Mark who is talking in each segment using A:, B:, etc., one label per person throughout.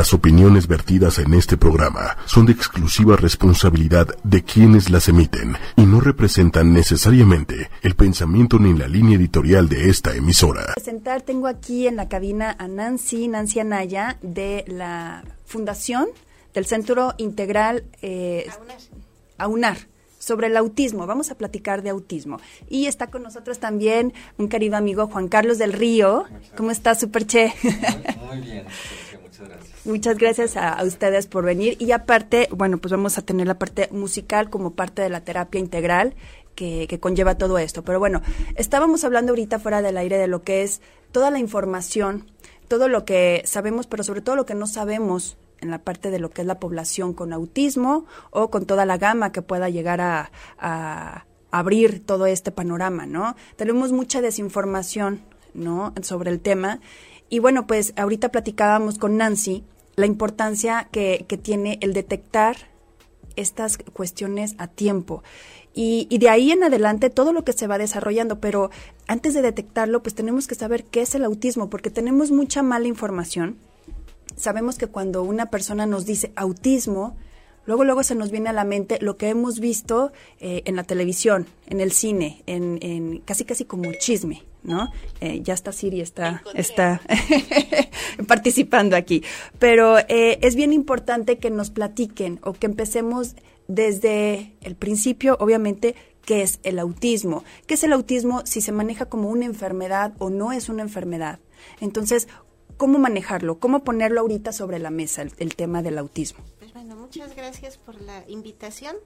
A: Las opiniones vertidas en este programa son de exclusiva responsabilidad de quienes las emiten y no representan necesariamente el pensamiento ni la línea editorial de esta emisora.
B: Presentar, tengo aquí en la cabina a Nancy, Nancy Anaya, de la Fundación del Centro Integral eh, AUNAR sobre el autismo. Vamos a platicar de autismo. Y está con nosotros también un querido amigo Juan Carlos del Río. ¿Cómo estás, Superche?
C: Muy, bien, muchas gracias.
B: Muchas gracias a, ustedes por venir. Y aparte, bueno, pues vamos a tener la parte musical como parte de la terapia integral que, que conlleva todo esto. Pero bueno, estábamos hablando ahorita fuera del aire de lo que es toda la información, todo lo que sabemos, pero sobre todo lo que no sabemos en la parte de lo que es la población con autismo o con toda la gama que pueda llegar a, abrir todo este panorama, ¿no? Tenemos mucha desinformación, ¿no? Sobre el tema. Y bueno, pues ahorita platicábamos con Nancy la importancia que, tiene el detectar estas cuestiones a tiempo. Y, de ahí en adelante todo lo que se va desarrollando, pero antes de detectarlo, pues tenemos que saber qué es el autismo, porque tenemos mucha mala información sabemos que cuando una persona nos dice autismo, luego luego se nos viene a la mente lo que hemos visto eh, en la televisión, en el cine, en, casi casi como chisme, ¿no? Eh, ya está Siri, está, está participando aquí. Pero eh, es bien importante que nos platiquen o que empecemos desde el principio, obviamente, qué es el autismo. ¿Qué es el autismo si se maneja como una enfermedad o no es una enfermedad? Entonces, cómo manejarlo, cómo ponerlo ahorita sobre la mesa, el, tema del autismo.
D: Pues bueno, muchas gracias por la invitación.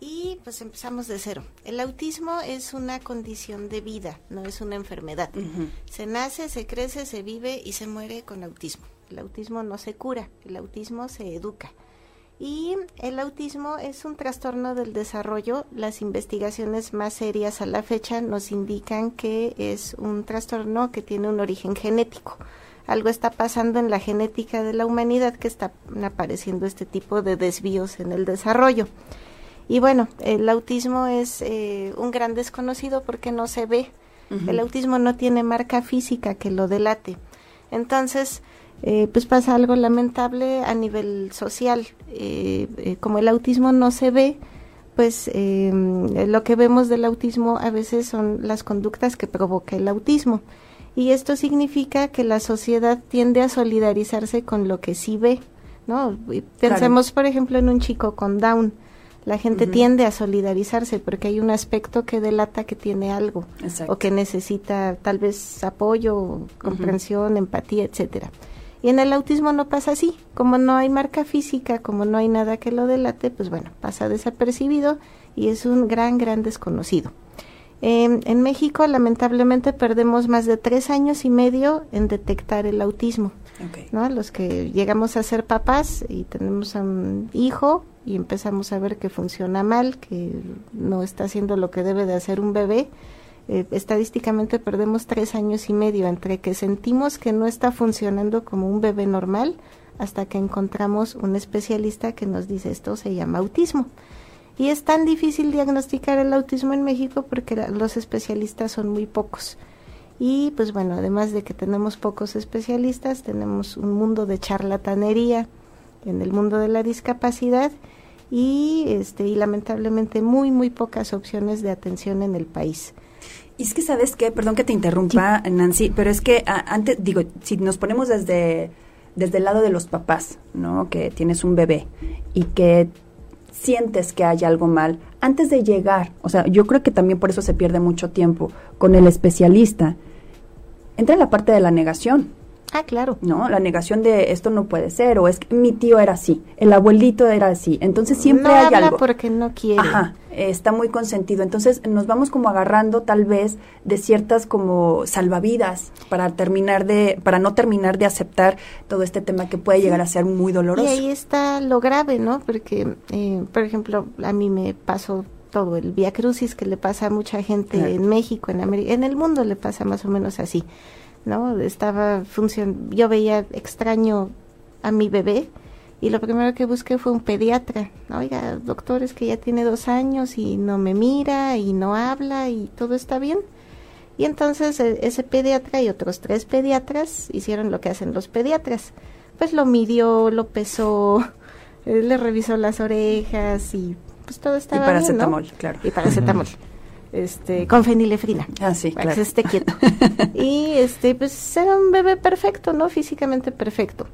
D: Y pues empezamos de cero. El autismo es una condición de vida, no es una enfermedad. Se nace, se crece, se vive y se muere con autismo. El autismo no se cura, el autismo se educa. Y el autismo es un trastorno del desarrollo. Las investigaciones más serias a la fecha nos indican que es un trastorno que tiene un origen genético algo está pasando en la genética de la humanidad que están apareciendo este tipo de desvíos en el desarrollo. Y bueno, el autismo es eh, un gran desconocido porque no se ve. El autismo no tiene marca física que lo delate. Entonces, eh, pues pasa algo lamentable a nivel social. Eh, como el autismo no se ve, pues lo que vemos del autismo a veces son las conductas que provoca el autismo y esto significa que la sociedad tiende a solidarizarse con lo que sí ve, ¿no? Pensemos, por ejemplo, en un chico con Down. La gente tiende a solidarizarse porque hay un aspecto que delata que tiene algo o que necesita tal vez apoyo, comprensión, empatía, etcétera. Y en el autismo no pasa así. Como no hay marca física, como no hay nada que lo delate, pues bueno, pasa desapercibido y es un gran, gran desconocido en México, lamentablemente, perdemos más de tres años y medio en detectar el autismo. ¿no? Los que llegamos a ser papás y tenemos un hijo y empezamos a ver que funciona mal, que no está haciendo lo que debe de hacer un bebé, eh, estadísticamente perdemos tres años y medio entre que sentimos que no está funcionando como un bebé normal hasta que encontramos un especialista que nos dice esto se llama autismo. Y es tan difícil diagnosticar el autismo en México porque los especialistas son muy pocos. Y pues bueno, además de que tenemos pocos especialistas, tenemos un mundo de charlatanería en el mundo de la discapacidad y este y lamentablemente muy muy pocas opciones de atención en el país.
B: Y es que sabes qué, perdón que te interrumpa, Nancy, pero es que antes digo, si nos ponemos desde desde el lado de los papás, ¿no? Que tienes un bebé y que sientes que hay algo mal, antes de llegar, o sea, yo creo que también por eso se pierde mucho tiempo con el especialista, entra en la parte de la negación.
D: Ah, claro.
B: ¿No? La negación de esto no puede ser, o es que mi tío era así, el abuelito era así. Entonces siempre hay algo.
D: porque no quiere.
B: Ajá, está muy consentido. Entonces nos vamos como agarrando tal vez de ciertas como salvavidas para terminar de, para no terminar de aceptar todo este tema que puede llegar a ser muy doloroso.
D: Y ahí está lo grave, ¿no? Porque, eh, por ejemplo, a mí me pasó todo el via crucis que le pasa a mucha gente en México, en América, en el mundo le pasa más o menos así ¿no? Estaba funcion yo veía extraño a mi bebé y lo primero que busqué fue un pediatra. Oiga, doctor, es que ya tiene dos años y no me mira y no habla y todo está bien. Y entonces e, ese pediatra y otros tres pediatras hicieron lo que hacen los pediatras. pues lo midió, lo pesó, eh, le revisó las orejas y pues todo estaba
B: y paracetamol,
D: bien,
B: claro.
D: Y paracetamol. Este, con fenilefrina.
B: Ah, sí,
D: para
B: claro.
D: que se esté quieto. y este, pues era un bebé perfecto, ¿no? Físicamente perfecto.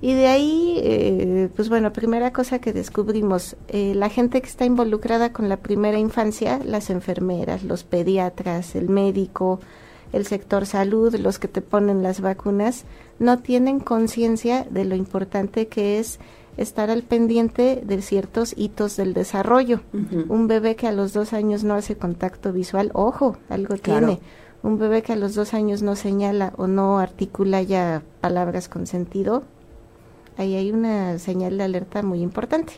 D: Y de ahí, eh, pues bueno, primera cosa que descubrimos, eh, la gente que está involucrada con la primera infancia, las enfermeras, los pediatras, el médico, el sector salud, los que te ponen las vacunas, no tienen conciencia de lo importante que es estar al pendiente de ciertos hitos del desarrollo. Un bebé que a los dos años no hace contacto visual, ojo, algo
B: Claro.
D: tiene. Un bebé que a los dos años no señala o no articula ya palabras con sentido, ahí hay una señal de alerta muy importante.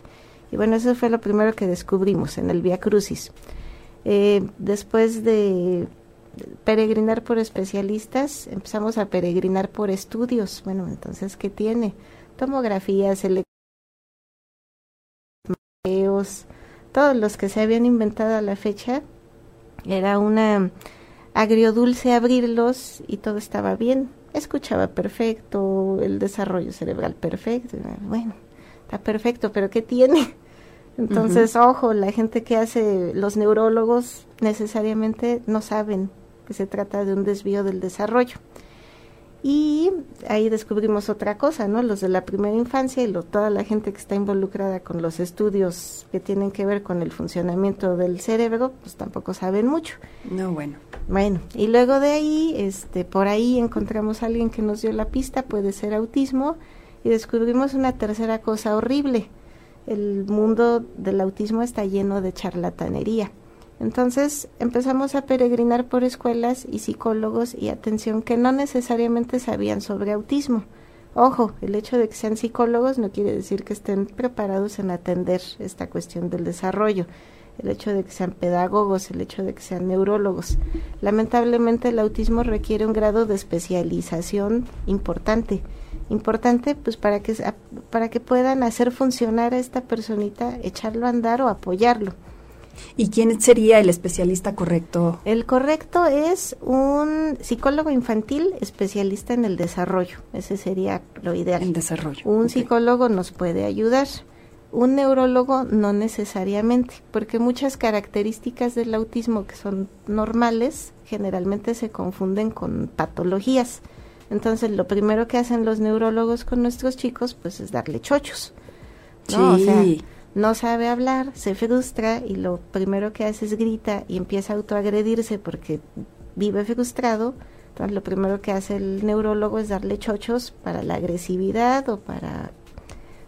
D: Y bueno, eso fue lo primero que descubrimos en el Via Crucis. Eh, después de peregrinar por especialistas, empezamos a peregrinar por estudios. Bueno, entonces, ¿qué tiene? Tomografías, electrocardiografías, todos los que se habían inventado a la fecha. Era una agriodulce abrirlos y todo estaba bien. Escuchaba perfecto, el desarrollo cerebral perfecto. Bueno, está perfecto, pero ¿qué tiene? Entonces, ojo, la gente que hace los neurólogos necesariamente no saben que se trata de un desvío del desarrollo. Y ahí descubrimos otra cosa, ¿no? Los de la primera infancia y lo, toda la gente que está involucrada con los estudios que tienen que ver con el funcionamiento del cerebro, pues tampoco saben mucho.
B: No, bueno.
D: Bueno, y luego de ahí, este, por ahí encontramos a alguien que nos dio la pista, puede ser autismo, y descubrimos una tercera cosa horrible. El mundo del autismo está lleno de charlatanería. Entonces empezamos a peregrinar por escuelas y psicólogos y atención que no necesariamente sabían sobre autismo. Ojo, el hecho de que sean psicólogos no quiere decir que estén preparados en atender esta cuestión del desarrollo. El hecho de que sean pedagogos, el hecho de que sean neurólogos. Lamentablemente el autismo requiere un grado de especialización importante. Importante pues para que, para que puedan hacer funcionar a esta personita, echarlo a andar o apoyarlo.
B: ¿Y quién sería el especialista correcto?
D: El correcto es un psicólogo infantil especialista en el desarrollo. Ese sería lo ideal.
B: En desarrollo.
D: Un psicólogo nos puede ayudar. Un neurólogo no necesariamente, porque muchas características del autismo que son normales generalmente se confunden con patologías. Entonces, lo primero que hacen los neurólogos con nuestros chicos, pues es darle chochos. ¿no? O sea,
B: Sí.
D: No sabe hablar, se frustra y lo primero que hace es grita y empieza a autoagredirse porque vive frustrado. Entonces lo primero que hace el neurólogo es darle chochos para la agresividad o para...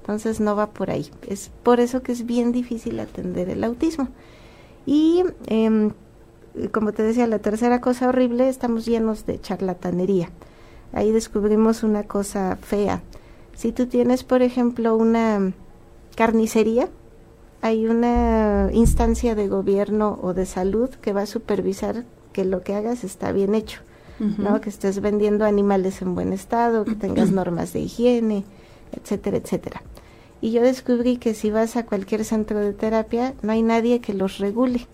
D: Entonces no va por ahí. Es por eso que es bien difícil atender el autismo. Y em, como te decía, la tercera cosa horrible, estamos llenos de charlatanería. Ahí descubrimos una cosa fea. Si tú tienes, por ejemplo, una carnicería, hay una instancia de gobierno o de salud que va a supervisar que lo que hagas está bien hecho. ¿no? Que estés vendiendo animales en buen estado, que tengas normas de higiene, etcétera, etcétera. Y yo descubrí que si vas a cualquier centro de terapia, no hay nadie que los regule.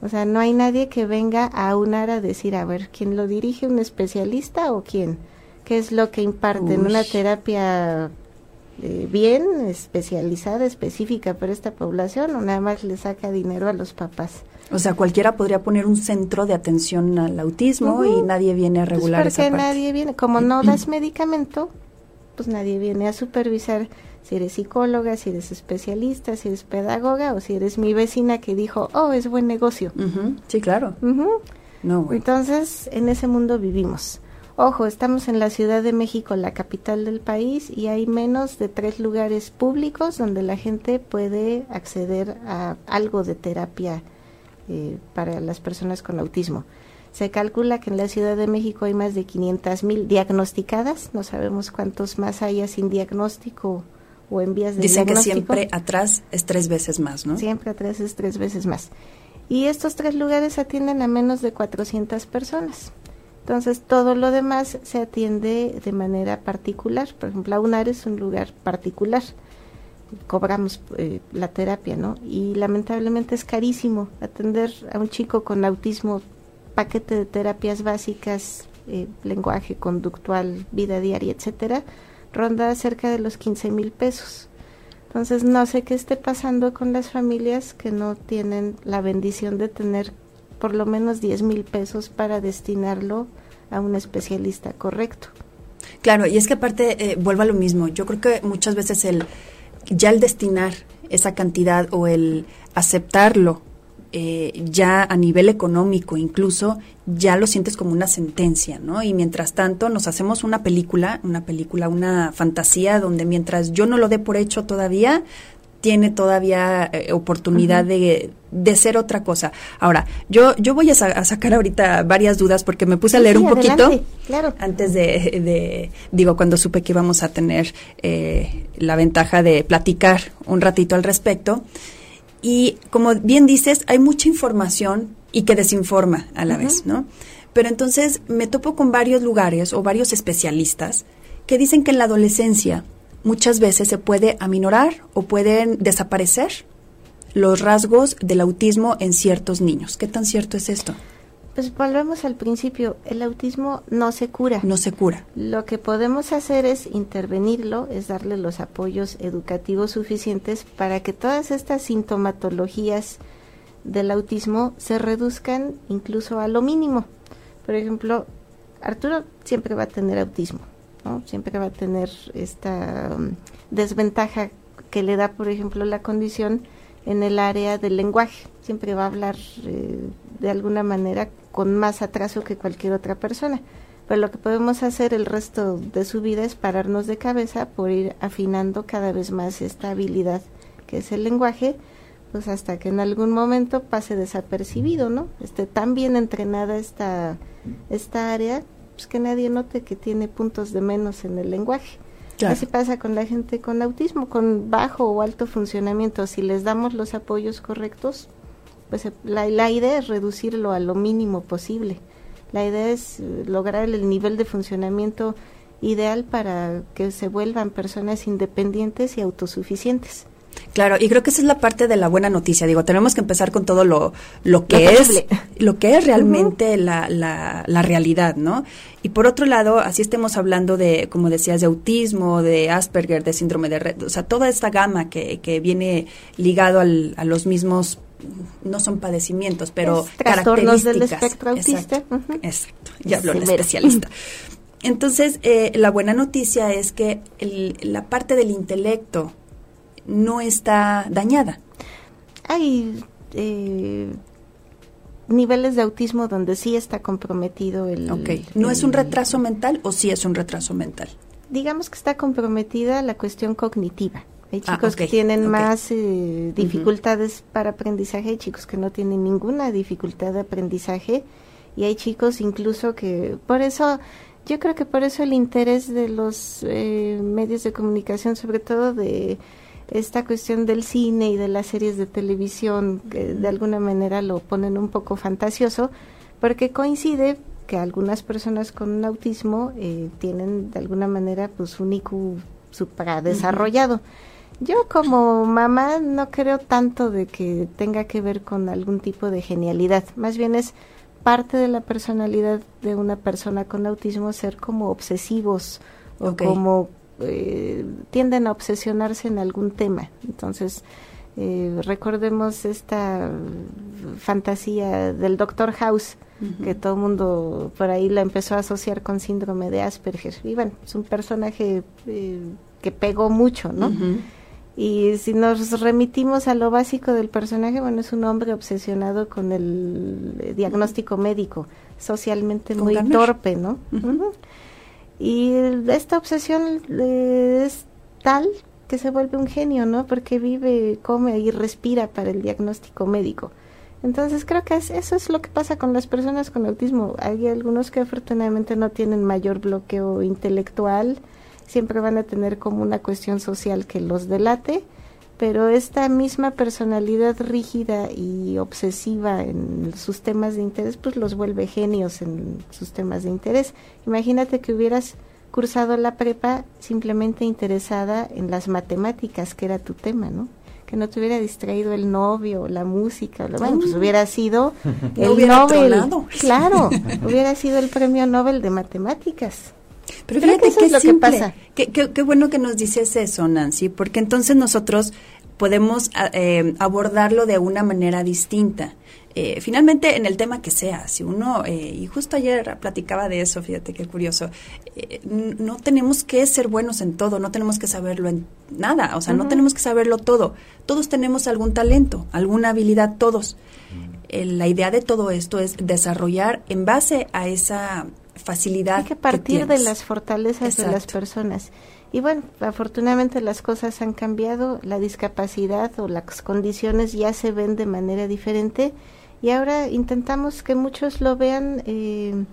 D: O sea, no hay nadie que venga a aunar a decir, a ver, ¿quién lo dirige? ¿Un especialista o quién? ¿Qué es lo que imparte en una terapia eh, bien especializada, específica para esta población o nada más le saca dinero a los papás?
B: O sea, cualquiera podría poner un centro de atención al autismo y nadie viene a
D: Pues
B: regular
D: porque
B: esa parte.
D: nadie viene, como no das medicamento, pues nadie viene a supervisar si eres psicóloga, si eres especialista, si eres pedagoga o si eres mi vecina que dijo, oh, es buen negocio.
B: Sí, claro. No, bueno.
D: Entonces, en ese mundo vivimos. Ojo, estamos en la Ciudad de México, la capital del país, y hay menos de tres lugares públicos donde la gente puede acceder a algo de terapia eh, para las personas con autismo. Se calcula que en la Ciudad de México hay más de 500 mil diagnosticadas, no sabemos cuántos más haya sin diagnóstico o en vías de
B: Dicen que
D: diagnóstico.
B: siempre atrás es tres veces más, ¿no?
D: Siempre atrás es tres veces más. Y estos tres lugares atienden a menos de 400 personas. Entonces, todo lo demás se atiende de manera particular. Por ejemplo, AUNAR es un lugar particular. Cobramos eh, la terapia, ¿no? Y lamentablemente es carísimo atender a un chico con autismo, paquete de terapias básicas, eh, lenguaje conductual, vida diaria, etcétera. ronda cerca de los 15 mil pesos. Entonces no sé qué esté pasando con las familias que no tienen la bendición de tener por lo menos 10 mil pesos para destinarlo a un especialista correcto.
B: Claro, y es que aparte eh, vuelvo a lo mismo. Yo creo que muchas veces el ya el destinar esa cantidad o el aceptarlo eh, ya a nivel económico incluso ya lo sientes como una sentencia, ¿no? Y mientras tanto nos hacemos una película, una película, una fantasía donde mientras yo no lo dé por hecho todavía, tiene todavía eh, oportunidad de, de, ser otra cosa. Ahora, yo, yo voy a, sacar ahorita varias dudas porque me puse a leer un poquito
D: claro.
B: antes de, digo, cuando supe que íbamos a tener eh, la ventaja de platicar un ratito al respecto. Y como bien dices, hay mucha información y que desinforma a la vez, ¿no? Pero entonces me topo con varios lugares o varios especialistas que dicen que en la adolescencia muchas veces se puede aminorar o pueden desaparecer los rasgos del autismo en ciertos niños. ¿Qué tan cierto es esto?
D: Pues volvemos al principio, el autismo no se cura.
B: No se cura.
D: Lo que podemos hacer es intervenirlo, es darle los apoyos educativos suficientes para que todas estas sintomatologías del autismo se reduzcan incluso a lo mínimo. Por ejemplo, Arturo siempre va a tener autismo, ¿no? Siempre va a tener esta um, desventaja que le da, por ejemplo, la condición en el área del lenguaje. Siempre va a hablar eh, de alguna manera con más atraso que cualquier otra persona. Pero lo que podemos hacer el resto de su vida es pararnos de cabeza por ir afinando cada vez más esta habilidad que es el lenguaje, pues hasta que en algún momento pase desapercibido, ¿no? Esté tan bien entrenada esta, esta área, pues que nadie note que tiene puntos de menos en el lenguaje. Así pasa con la gente con autismo, con bajo o alto funcionamiento. Si les damos los apoyos correctos, pues la, la idea es reducirlo a lo mínimo posible. La idea es eh, lograr el nivel de funcionamiento ideal para que se vuelvan personas independientes y autosuficientes.
B: Claro, y creo que esa es la parte de la buena noticia. Digo, tenemos que empezar con todo lo, lo que es lo que es realmente la, la, la, realidad, ¿no? Y por otro lado, así estemos hablando de, como decías, de autismo, de Asperger, de síndrome de red, o sea, toda esta gama que, que viene ligado al, a los mismos no son padecimientos, pero
D: trastornos del espectro
B: autista. Exacto, ya habló el especialista. Entonces, eh, la buena noticia es que la parte del intelecto no está dañada.
D: Hay eh, niveles de autismo donde sí está comprometido el...
B: Ok, ¿no es un retraso mental o sí es un retraso mental?
D: Digamos que está comprometida la cuestión cognitiva. Hay ah, chicos que tienen más eh, dificultades para aprendizaje, hay chicos que no tienen ninguna dificultad de aprendizaje y hay chicos incluso que por eso yo creo que por eso el interés de los eh, medios de comunicación, sobre todo de esta cuestión del cine y de las series de televisión, que de alguna manera lo ponen un poco fantasioso, porque coincide que algunas personas con autismo eh, tienen de alguna manera pues un IQ supradesarrollado. desarrollado. Yo como mamá no creo tanto de que tenga que ver con algún tipo de genialidad, más bien es parte de la personalidad de una persona con autismo ser como obsesivos o como eh, tienden a obsesionarse en algún tema. Entonces, eh, recordemos esta fantasía del Doctor House, que todo el mundo por ahí la empezó a asociar con síndrome de Asperger. Y bueno, es un personaje eh, que pegó mucho, ¿no? Y si nos remitimos a lo básico del personaje, bueno, es un hombre obsesionado con el eh, diagnóstico médico, socialmente muy torpe, ¿no? Y esta obsesión eh, es tal que se vuelve un genio, ¿no? Porque vive, come y respira para el diagnóstico médico. Entonces creo que eso es lo que pasa con las personas con autismo. Hay algunos que afortunadamente no tienen mayor bloqueo intelectual, siempre van a tener como una cuestión social que los delate, pero esta misma personalidad rígida y obsesiva en sus temas de interés, pues los vuelve genios en sus temas de interés. Imagínate que hubieras cursado la prepa simplemente interesada en las matemáticas, que era tu tema, ¿no? Que no te hubiera distraído el novio, la música, bueno, pues hubiera sido el Nobel. Claro, hubiera sido el premio Nobel de matemáticas.
B: Pero fíjate que es lo que pasa. Qué, qué, bueno que nos dices eso, Nancy, porque entonces nosotros podemos eh, abordarlo de una manera distinta. Eh, finalmente, en el tema que sea, si uno, eh, y justo ayer platicaba de eso, fíjate qué curioso, no tenemos que ser buenos en todo, no tenemos que saberlo en nada, o sea, no tenemos que saberlo todo. Todos tenemos algún talento, alguna habilidad, todos. la idea de todo esto es desarrollar en base a esa facilidad.
D: Hay que partir de las fortalezas de las personas. Y bueno, afortunadamente las cosas han cambiado, la discapacidad o las condiciones ya se ven de manera diferente y ahora intentamos que muchos lo vean eh,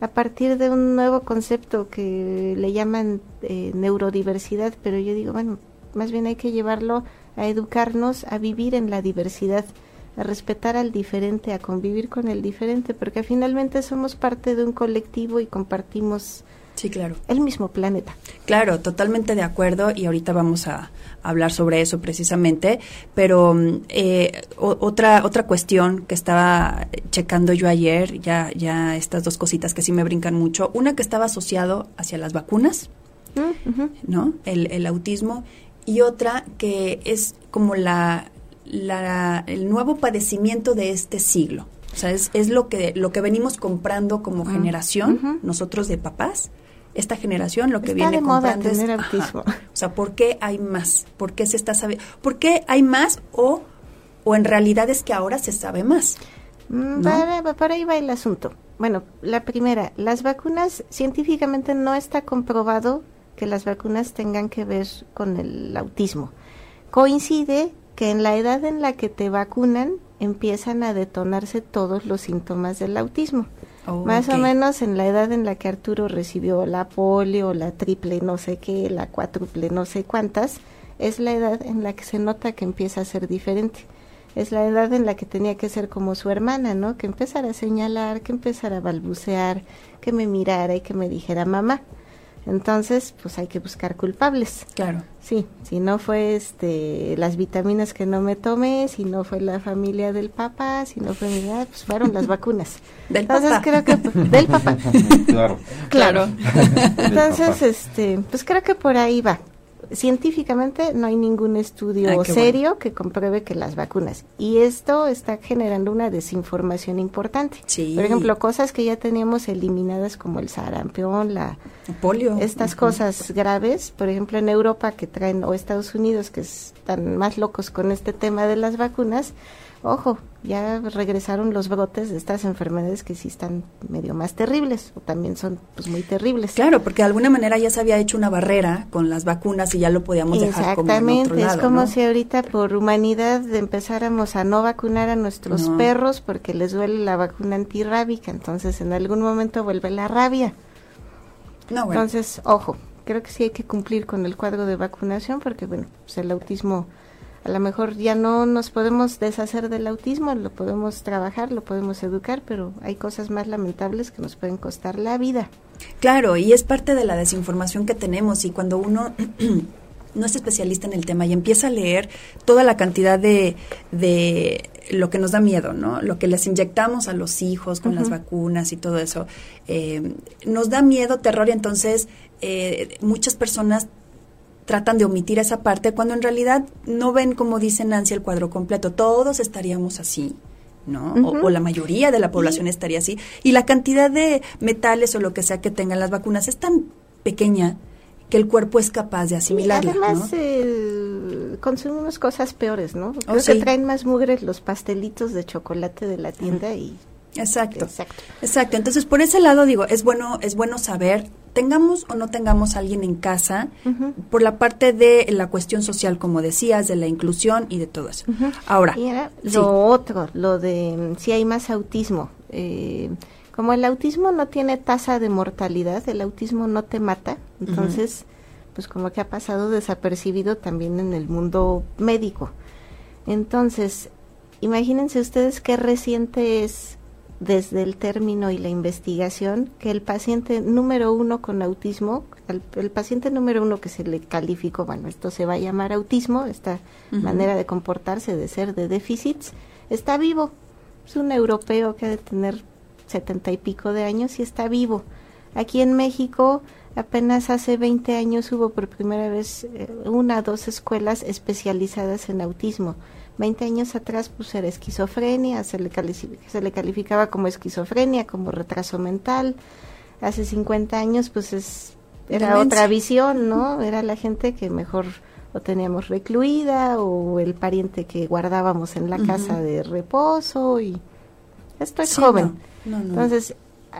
D: a partir de un nuevo concepto que le llaman eh, neurodiversidad, pero yo digo, bueno, más bien hay que llevarlo a educarnos a vivir en la diversidad, a respetar al diferente, a convivir con el diferente, porque finalmente somos parte de un colectivo y compartimos
B: Sí, claro.
D: El mismo planeta.
B: Claro, totalmente de acuerdo y ahorita vamos a hablar sobre eso precisamente, pero mm, eh, otra otra cuestión que estaba checando yo ayer, ya ya estas dos cositas que sí me brincan mucho, una que estaba asociado hacia las vacunas, mm, ¿no? El, el autismo y otra que es como la, la el nuevo padecimiento de este siglo. O sea, es, es lo que lo que venimos comprando como mm, generación, nosotros de papás, esta generación lo que viene comprando es
D: autismo.
B: o sea, ¿por qué hay más? ¿Por qué se está sabiendo? ¿Por qué hay más o o en realidad es que ahora se sabe más?
D: Mm, para, ahí va el asunto. Bueno, la primera, las vacunas científicamente no está comprobado que las vacunas tengan que ver con el autismo. Coincide que en la edad en la que te vacunan empiezan a detonarse todos los síntomas del autismo. Más o menos en la edad en la que Arturo recibió la polio, la triple no sé qué, la cuádruple no sé cuántas, es la edad en la que se nota que empieza a ser diferente. Es la edad en la que tenía que ser como su hermana, ¿no? Que empezara a señalar, que empezara a balbucear, que me mirara y que me dijera mamá. Entonces, pues hay que buscar culpables.
B: Claro.
D: Sí, si no fue este las vitaminas que no me tomé, si no fue la familia del papá, si no fue mi edad, pues fueron las vacunas.
B: del Entonces
D: creo que del papá.
C: Claro.
D: Claro. Entonces, este, pues creo que por ahí va científicamente no hay ningún estudio serio que compruebe que las vacunas. Y esto está generando una desinformación importante. Por ejemplo, cosas que ya teníamos eliminadas como el sarampión, la
B: polio.
D: Estas cosas graves, por ejemplo, en Europa que traen, o Estados Unidos que están más locos con este tema de las vacunas, ojo, ya regresaron los brotes de estas enfermedades que sí están medio más terribles o también son pues muy terribles.
B: Claro, porque de alguna manera ya se había hecho una barrera con las vacunas y ya lo podíamos dejar como en otro
D: es como si ahorita por humanidad empezáramos a no vacunar a nuestros perros porque les duele la vacuna antirrábica, entonces en algún momento vuelve la rabia. No, Entonces, ojo, creo que sí hay que cumplir con el cuadro de vacunación porque bueno, pues el autismo a lo mejor ya no nos podemos deshacer del autismo, lo podemos trabajar, lo podemos educar, pero hay cosas más lamentables que nos pueden costar la vida.
B: Claro, y es parte de la desinformación que tenemos y cuando uno no es especialista en el tema y empieza a leer toda la cantidad de, de lo que nos da miedo, ¿no? Lo que les inyectamos a los hijos con las vacunas y todo eso, eh, nos da miedo, terror y entonces eh, muchas personas tratan de omitir esa parte cuando en realidad no ven, como dice Nancy, el cuadro completo. Todos estaríamos así. ¿no? o, la mayoría de la población estaría así. Y la cantidad de metales o lo que sea que tengan las vacunas es tan pequeña que el cuerpo es capaz de asimilarla.
D: además, eh, consumimos cosas peores, ¿no? Oh, Creo que traen más mugre los pastelitos de chocolate de la tienda y
B: Exacto, exacto. Exacto. Entonces, por ese lado digo, es bueno es bueno saber tengamos o no tengamos alguien en casa por la parte de la cuestión social, como decías, de la inclusión y de todo eso. Ahora,
D: lo otro, lo de mm, si hay más autismo. Eh, como el autismo no tiene tasa de mortalidad, el autismo no te mata, entonces, pues como que ha pasado desapercibido también en el mundo médico. Entonces, imagínense ustedes qué reciente es desde el término y la investigación que el paciente número uno con autismo, el, paciente número uno que se le calificó, bueno, esto se va a llamar autismo, esta manera de comportarse, de ser, de déficits, está vivo. Es un europeo que ha de tener setenta y pico de años y está vivo. Aquí en México Apenas hace 20 años hubo por primera vez eh, una o dos escuelas especializadas en autismo. 20 años atrás pues era esquizofrenia, se le, se le calificaba como esquizofrenia, como retraso mental. Hace 50 años pues es, era otra visión, ¿no? Era la gente que mejor o teníamos recluida o el pariente que guardábamos en la casa de reposo y esto es joven. Entonces,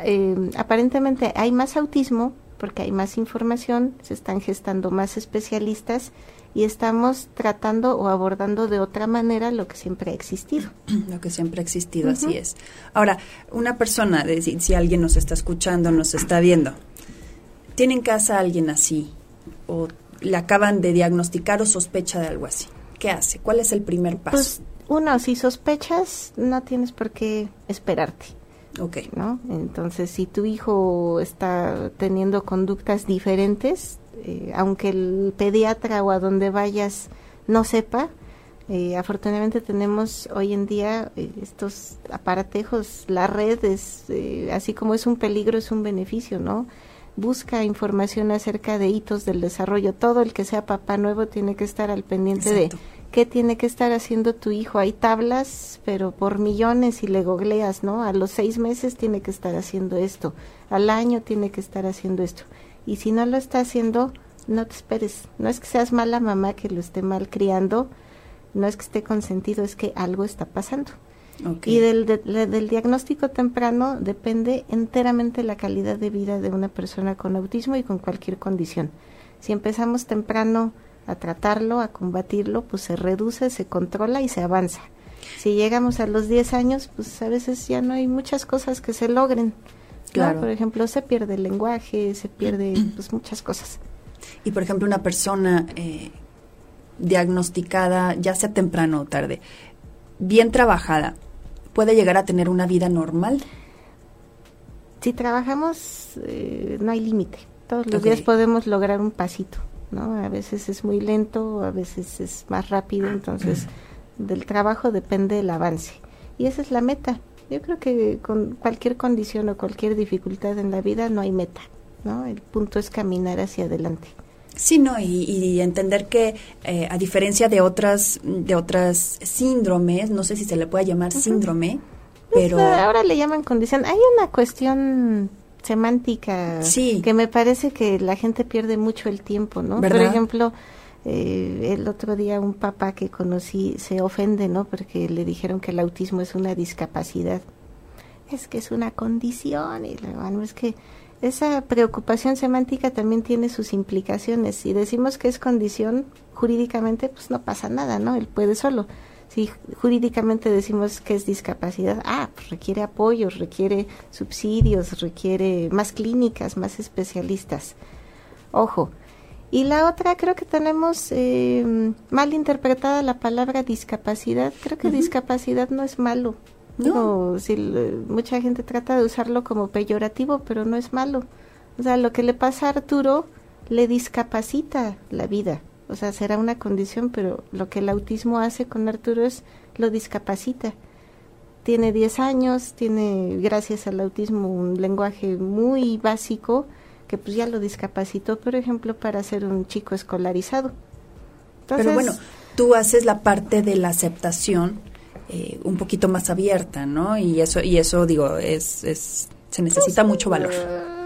D: eh, aparentemente hay más autismo porque hay más información, se están gestando más especialistas y estamos tratando o abordando de otra manera lo que siempre ha existido.
B: Lo que siempre ha existido, así es. Ahora, una persona, si, si alguien nos está escuchando, nos está viendo, tiene en casa a alguien así o le acaban de diagnosticar o sospecha de algo así. ¿Qué hace? ¿Cuál es el primer paso?
D: Pues uno, si sospechas, no tienes por qué esperarte.
B: Ok.
D: ¿No? Entonces, si tu hijo está teniendo conductas diferentes, eh, aunque el pediatra o a donde vayas no sepa, eh, afortunadamente tenemos hoy en día eh, estos aparatejos, la red es, así como es un peligro, es un beneficio, ¿no? busca información acerca de hitos del desarrollo. Todo el que sea papá nuevo tiene que estar al pendiente de qué tiene que estar haciendo tu hijo. Hay tablas, pero por millones y le googleas, ¿no? A los seis meses tiene que estar haciendo esto, al año tiene que estar haciendo esto. Y si no lo está haciendo, no te esperes. No es que seas mala mamá que lo esté mal criando, no es que esté consentido, es que algo está pasando. Y del, del diagnóstico temprano depende enteramente la calidad de vida de una persona con autismo y con cualquier condición. Si empezamos temprano a tratarlo, a combatirlo, pues se reduce, se controla y se avanza. Si llegamos a los 10 años, pues a veces ya no hay muchas cosas que se logren. Claro. Por ejemplo, se pierde el lenguaje, se pierde pues muchas cosas.
B: Y por ejemplo, una persona eh, diagnosticada, ya sea temprano o tarde, bien trabajada, puede llegar a tener una vida normal?
D: Si trabajamos, eh, no hay límite. Todos los días podemos lograr un pasito, ¿no? A veces es muy lento, a veces es más rápido, entonces del trabajo depende el avance. Y esa es la meta. Yo creo que con cualquier condición o cualquier dificultad en la vida no hay meta, ¿no? El punto es caminar hacia adelante.
B: Sí, no, y, entender que eh, a diferencia de otras de otras síndromes, no sé si se le puede llamar síndrome, pues, pero
D: ahora le llaman condición. Hay una cuestión semántica que me parece que la gente pierde mucho el tiempo, ¿no? Por ejemplo, eh, el otro día un papá que conocí se ofende, ¿no? Porque le dijeron que el autismo es una discapacidad. Es que es una condición y bueno, es que esa preocupación semántica también tiene sus implicaciones. Si decimos que es condición, jurídicamente, pues no pasa nada, ¿no? Él puede solo. Si jurídicamente decimos que es discapacidad, ah, pues requiere apoyos, requiere subsidios, requiere más clínicas, más especialistas. Ojo. Y la otra, creo que tenemos eh, mal interpretada la palabra discapacidad. Creo que discapacidad no es malo. No, si mucha gente trata de usarlo como peyorativo, pero no es malo. O sea, lo que le pasa a Arturo le discapacita la vida. O sea, será una condición, pero lo que el autismo hace con Arturo es lo discapacita. Tiene 10 años, tiene, gracias al autismo, un lenguaje muy básico que pues ya lo discapacitó, por ejemplo, para ser un chico escolarizado.
B: pero bueno, tú haces la parte de la aceptación eh, un poquito más abierta, ¿no? Y eso, y eso digo, es, es se necesita mucho valor,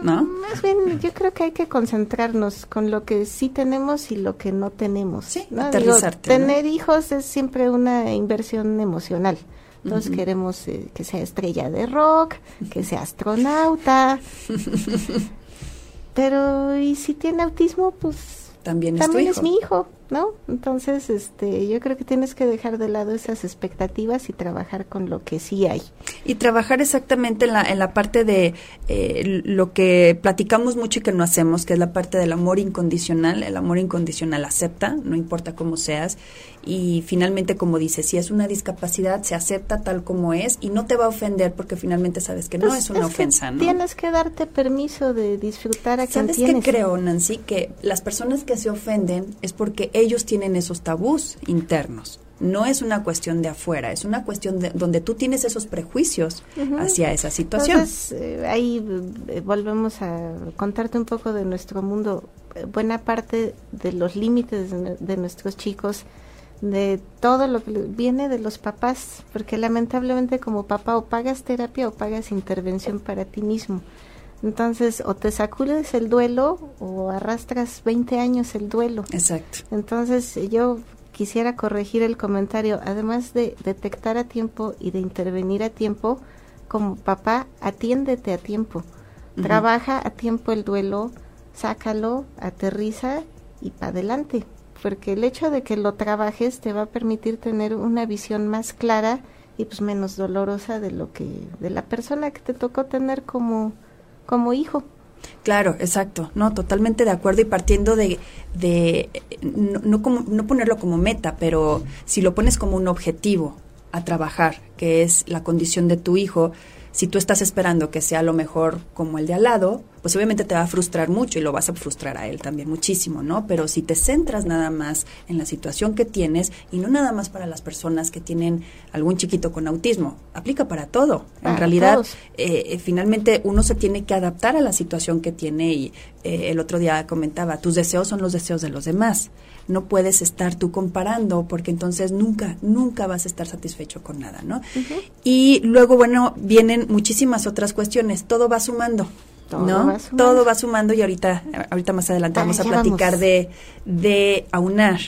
B: ¿no?
D: Más bien, yo creo que hay que concentrarnos con lo que sí tenemos y lo que no tenemos.
B: Sí,
D: aterrizarte. tener hijos es siempre una inversión emocional. Todos queremos eh, que sea estrella de rock, que sea astronauta. Pero, ¿y si tiene autismo? Pues
B: también es,
D: es mi hijo. ¿No? Entonces, este, yo creo que tienes que dejar de lado esas expectativas y trabajar con lo que sí hay.
B: Y trabajar exactamente en la, en la parte de eh, lo que platicamos mucho y que no hacemos, que es la parte del amor incondicional. El amor incondicional acepta, no importa cómo seas. Y finalmente, como dices, si es una discapacidad, se acepta tal como es y no te va a ofender porque finalmente sabes que no pues es una ofensa, ¿no?
D: Tienes que darte permiso de disfrutar a
B: ¿Sabes qué creo, Nancy? Que las personas que se ofenden es porque ellos tienen esos tabús internos. No es una cuestión de afuera, es una cuestión de donde tú tienes esos prejuicios hacia esa situación.
D: Entonces, eh, ahí eh, volvemos a contarte un poco de nuestro mundo. Buena parte de los límites de, nuestros chicos, de todo lo que viene de los papás, porque lamentablemente como papá o pagas terapia o pagas intervención para ti mismo. Entonces, o te sacudes el duelo o arrastras 20 años el duelo.
B: Exacto.
D: Entonces, yo quisiera corregir el comentario, además de detectar a tiempo y de intervenir a tiempo, como papá, atiéndete a tiempo. Trabaja a tiempo el duelo, sácalo, aterriza y para adelante. Porque el hecho de que lo trabajes te va a permitir tener una visión más clara y pues menos dolorosa de lo que de la persona que te tocó tener como como hijo.
B: Claro, exacto, no, totalmente de acuerdo y partiendo de, de no, no, como, no ponerlo como meta, pero si lo pones como un objetivo a trabajar, que es la condición de tu hijo, si tú estás esperando que sea lo mejor como el de al lado, pues obviamente te va a frustrar mucho y lo vas a frustrar a él también muchísimo, ¿no? Pero si te centras nada más en la situación que tienes y no nada más para las personas que tienen algún chiquito con autismo, aplica para todo. en realidad, eh, eh, finalmente uno se tiene que adaptar a la situación que tiene y eh, el otro día comentaba, tus deseos son los deseos de los demás no puedes estar tú comparando porque entonces nunca, nunca vas a estar satisfecho con nada, ¿no? Y luego, bueno, vienen muchísimas otras cuestiones, todo va sumando. Todo ¿no? Va sumando. Todo va sumando y ahorita, ahorita más adelante vamos a platicar de, de aunar.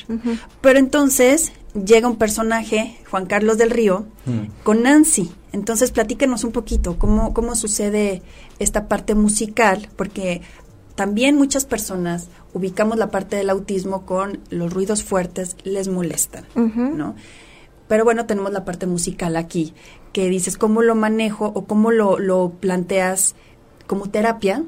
B: Pero entonces llega un personaje, Juan Carlos del Río, mm. con Nancy. Entonces platíquenos un poquito cómo, cómo sucede esta parte musical, porque también muchas personas ubicamos la parte del autismo con los ruidos fuertes les molestan, ¿no? Pero bueno, tenemos la parte musical aquí, que dices cómo lo manejo o cómo lo, lo planteas como terapia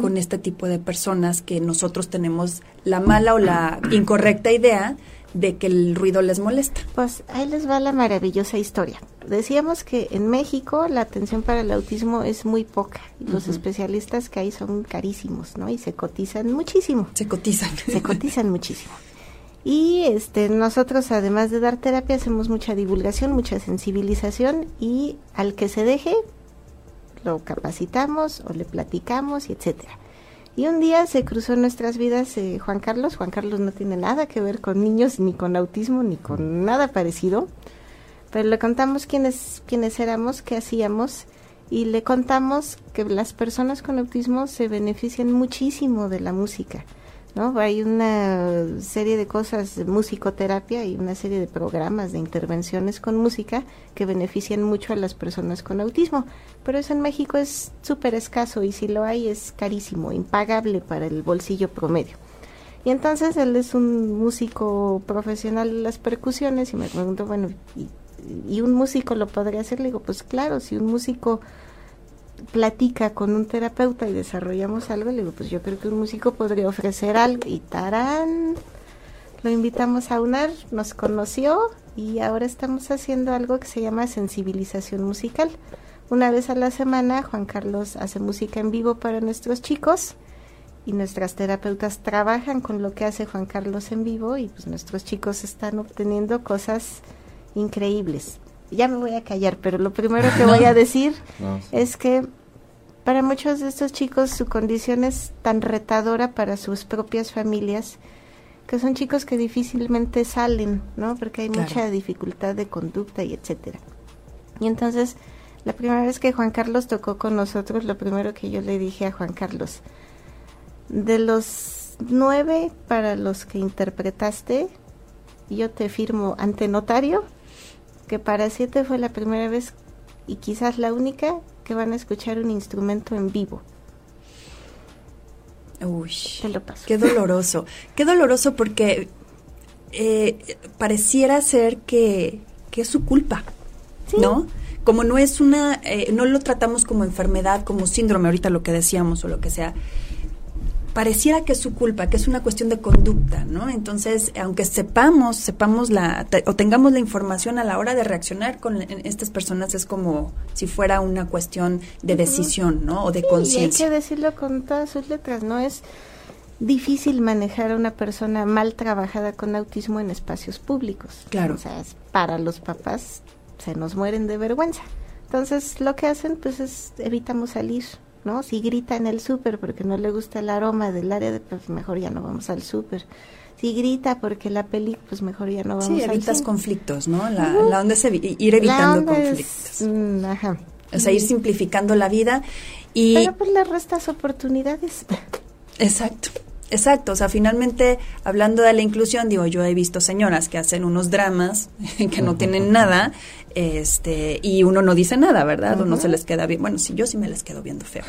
B: con este tipo de personas que nosotros tenemos la mala o la incorrecta idea de que el ruido les molesta.
D: Pues ahí les va la maravillosa historia. Decíamos que en México la atención para el autismo es muy poca. los especialistas que hay son carísimos, ¿no? Y se cotizan muchísimo.
B: Se cotizan.
D: Se cotizan muchísimo. Y este, nosotros, además de dar terapia, hacemos mucha divulgación, mucha sensibilización y al que se deje, lo capacitamos o le platicamos y etcétera. Y un día se cruzó en nuestras vidas eh, Juan Carlos. Juan Carlos no tiene nada que ver con niños, ni con autismo, ni con nada parecido. Pero le contamos quiénes, quiénes éramos, qué hacíamos, y le contamos que las personas con autismo se benefician muchísimo de la música. ¿No? Hay una serie de cosas musicoterapia y una serie de programas de intervenciones con música que benefician mucho a las personas con autismo, pero eso en México es súper escaso y si lo hay es carísimo, impagable para el bolsillo promedio. Y entonces él es un músico profesional de las percusiones y me pregunto, bueno, ¿y, y un músico lo podría hacer? Le digo, pues claro, si un músico platica con un terapeuta y desarrollamos algo, le digo, pues yo creo que un músico podría ofrecer algo y tarán, lo invitamos a UNAR, nos conoció y ahora estamos haciendo algo que se llama sensibilización musical. Una vez a la semana Juan Carlos hace música en vivo para nuestros chicos y nuestras terapeutas trabajan con lo que hace Juan Carlos en vivo y pues nuestros chicos están obteniendo cosas increíbles ya me voy a callar, pero lo primero que voy a decir es que para muchos de estos chicos su condición es tan retadora para sus propias familias que son chicos que difícilmente salen, ¿no? Porque hay mucha dificultad de conducta y etcétera. Y entonces, la primera vez que Juan Carlos tocó con nosotros, lo primero que yo le dije a Juan Carlos, de los nueve para los que interpretaste, yo te firmo ante notario que para siete fue la primera vez y quizás la única que van a escuchar un instrumento en vivo.
B: Uy, qué doloroso, qué doloroso porque eh, pareciera ser que, que, es su culpa, ¿no? Como no es una, eh, no lo tratamos como enfermedad, como síndrome, ahorita lo que decíamos o lo que sea, pareciera que es su culpa, que es una cuestión de conducta, ¿no? Entonces, aunque sepamos, sepamos la, o tengamos la información a la hora de reaccionar con estas personas, es como si fuera una cuestión de decisión, ¿no? O de conciencia.
D: Hay que decirlo con todas sus letras, ¿no? Es difícil manejar a una persona mal trabajada con autismo en espacios públicos.
B: Claro.
D: O sea, es para los papás se nos mueren de vergüenza. Entonces, lo que hacen pues es evitamos salir, ¿no? Si grita en el súper porque no le gusta el aroma del área de pues mejor ya no vamos al súper. Si grita porque la peli pues mejor ya no vamos
B: Sí,
D: al
B: evitas
D: cine.
B: conflictos, ¿no? La, la onda es ir evitando
D: es,
B: conflictos.
D: mm, ajá.
B: O sea, ir simplificando la vida y...
D: Pero pues le restas oportunidades.
B: Exacto, exacto. O sea, finalmente, hablando de la inclusión, digo, yo he visto señoras que hacen unos dramas que no tienen nada, este, y uno no dice nada, ¿verdad? Uno se les queda bien. Bueno, sí, yo sí me les quedo viendo feo.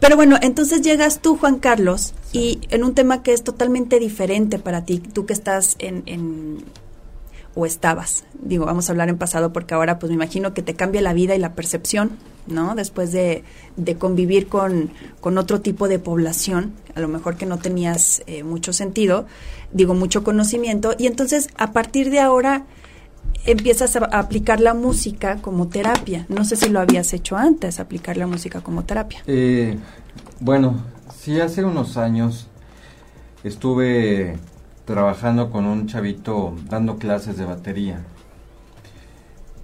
B: Pero bueno, entonces llegas tú, Juan Carlos, y en un tema que es totalmente diferente para ti, tú que estás en, en o estabas. Digo, vamos a hablar en pasado porque ahora pues me imagino que te cambia la vida y la percepción, ¿no? Después de, de convivir con, con otro tipo de población, a lo mejor que no tenías eh, mucho sentido, digo, mucho conocimiento, y entonces a partir de ahora empiezas a, aplicar la música como terapia. No sé si lo habías hecho antes, aplicar la música como terapia.
C: Eh, bueno, sí, hace unos años estuve trabajando con un chavito dando clases de batería.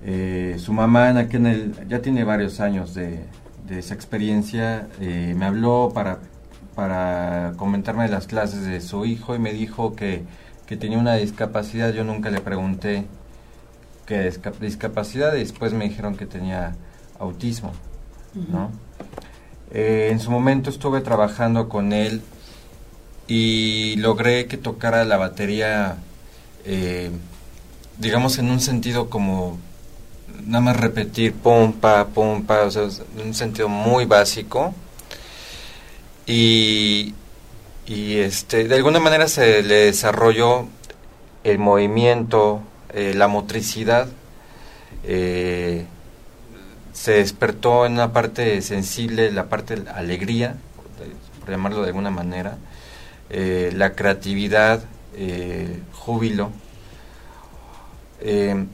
C: Eh, su mamá en aquel, en el- ya tiene varios años de, de esa experiencia, eh, me habló para, para comentarme las clases de su hijo y me dijo que, que tenía una discapacidad. Yo nunca le pregunté qué disca- discapacidad y después me dijeron que tenía autismo. ¿no? Eh, en su momento estuve trabajando con él y logré que tocara la batería, eh, digamos, en un sentido como nada más repetir pum, pa, pum, pa, o sea, en un sentido muy básico. Y, y este, de alguna manera se le desarrolló el movimiento, eh, la motricidad. eh, se despertó en una parte sensible, la parte de alegría, por llamarlo de alguna manera, eh, la creatividad, eh, júbilo. Eh,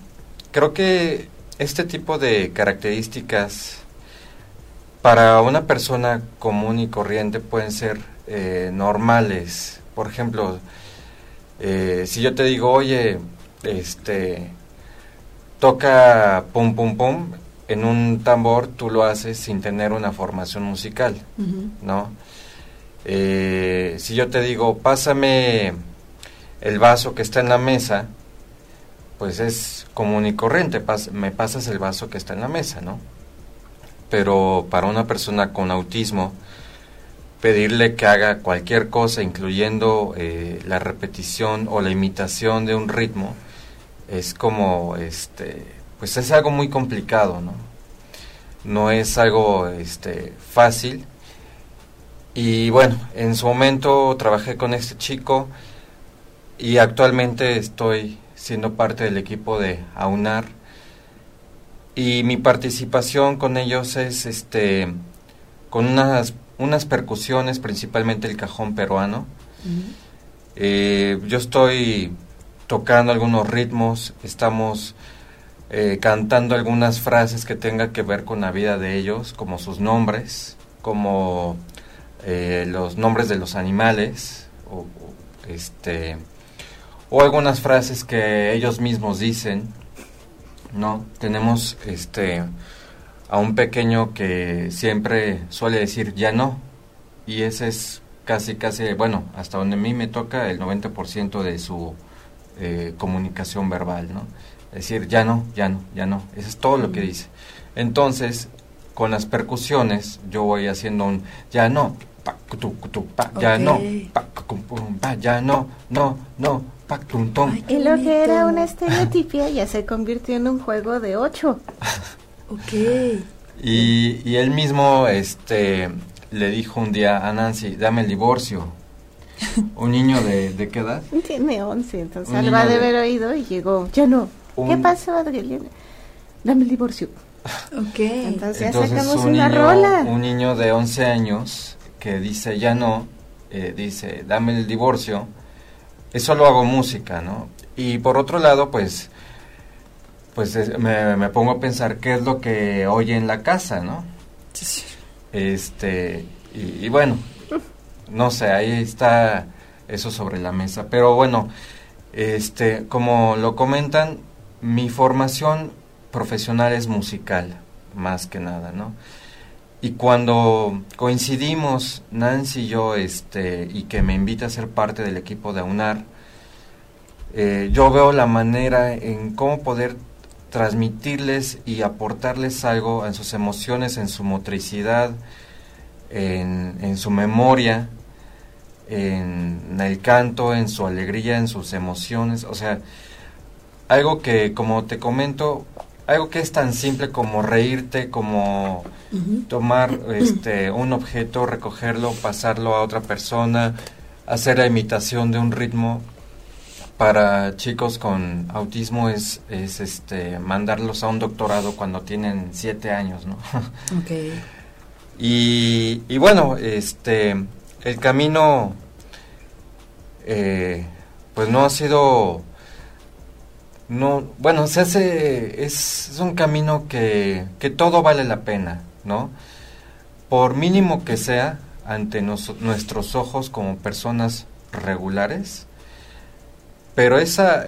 C: creo que este tipo de características para una persona común y corriente pueden ser eh, normales. Por ejemplo, si yo te digo, oye, este, toca pum pum pum, en un tambor tú lo haces sin tener una formación musical, ¿no? Eh, si yo te digo, pásame el vaso que está en la mesa, pues es común y corriente, me pasas el vaso que está en la mesa, ¿no? Pero para una persona con autismo, pedirle que haga cualquier cosa, incluyendo eh, la repetición o la imitación de un ritmo, es como, este, pues es algo muy complicado, ¿no? No es algo, este, fácil. Y bueno, en su momento trabajé con este chico y actualmente estoy siendo parte del equipo de AUNAR. Y mi participación con ellos es este con unas unas percusiones principalmente el cajón peruano. Eh, yo estoy tocando algunos ritmos estamos eh, cantando algunas frases que tengan que ver con la vida de ellos como sus nombres como eh, los nombres de los animales o, este o algunas frases que ellos mismos dicen no tenemos este a un pequeño que siempre suele decir ya no y ese es casi casi bueno hasta donde a mí me toca el 90% de su eh, comunicación verbal no decir ya no ya no ya no eso es todo lo que dice. Entonces con las percusiones yo voy haciendo un ya no pa, tu, tu, pa, ya no pa, cum, pum, pa, ya no no no pa, tum, tum.
B: Ay, qué
D: Y lo que era una estereotipia ya se convirtió en un juego de ocho.
B: Ok.
C: Y, y él mismo este, le dijo un día a Nancy, dame el divorcio. Un niño de, ¿de qué edad?
D: Tiene once, entonces
C: Un
D: algo ha
C: niño de
D: haber oído y llegó. Ya no. ¿Qué
C: Un-
D: pasó, Adriana? Dame el divorcio.
B: Ok.
D: Entonces, ya
C: Entonces
D: sacamos
C: un
D: una
C: niño,
D: rola.
C: un niño de 11 años que dice ya no, eh, dice dame el divorcio, eso lo hago música, ¿no? Y por otro lado, pues, pues es- me, me pongo a pensar qué es lo que oye en la casa, ¿no? Este, y, y bueno, no sé, ahí está eso sobre la mesa. Pero bueno, este, como lo comentan, mi formación profesional es musical, más que nada, ¿no? Y cuando coincidimos Nancy y yo, este, y que me invita a ser parte del equipo de AUNAR, eh, yo veo la manera en cómo poder transmitirles y aportarles algo en sus emociones, en su motricidad, en, en su memoria, en el canto, en su alegría, en sus emociones, o sea, algo que, como te comento, algo que es tan simple como reírte, como tomar este, un objeto, recogerlo, pasarlo a otra persona, hacer la imitación de un ritmo. Para chicos con autismo es, es este, mandarlos a un doctorado cuando tienen siete años, ¿no? Okay. y, y bueno, este, el camino eh, pues no ha sido no bueno se hace es, un camino que, que, todo vale la pena no por mínimo que sea ante nuestros ojos como personas regulares pero esa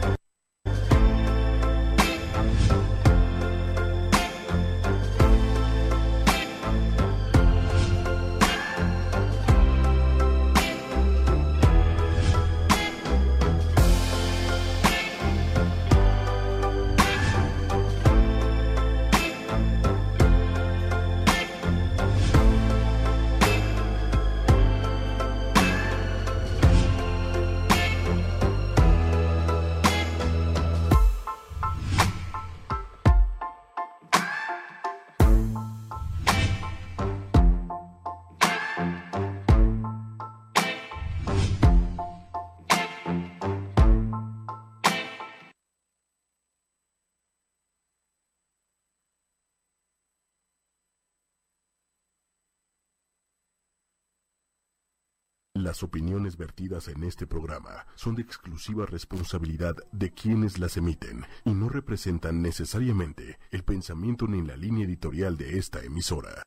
A: Las opiniones vertidas en este programa son de exclusiva responsabilidad de quienes las emiten y no representan necesariamente el pensamiento ni la línea editorial de esta emisora.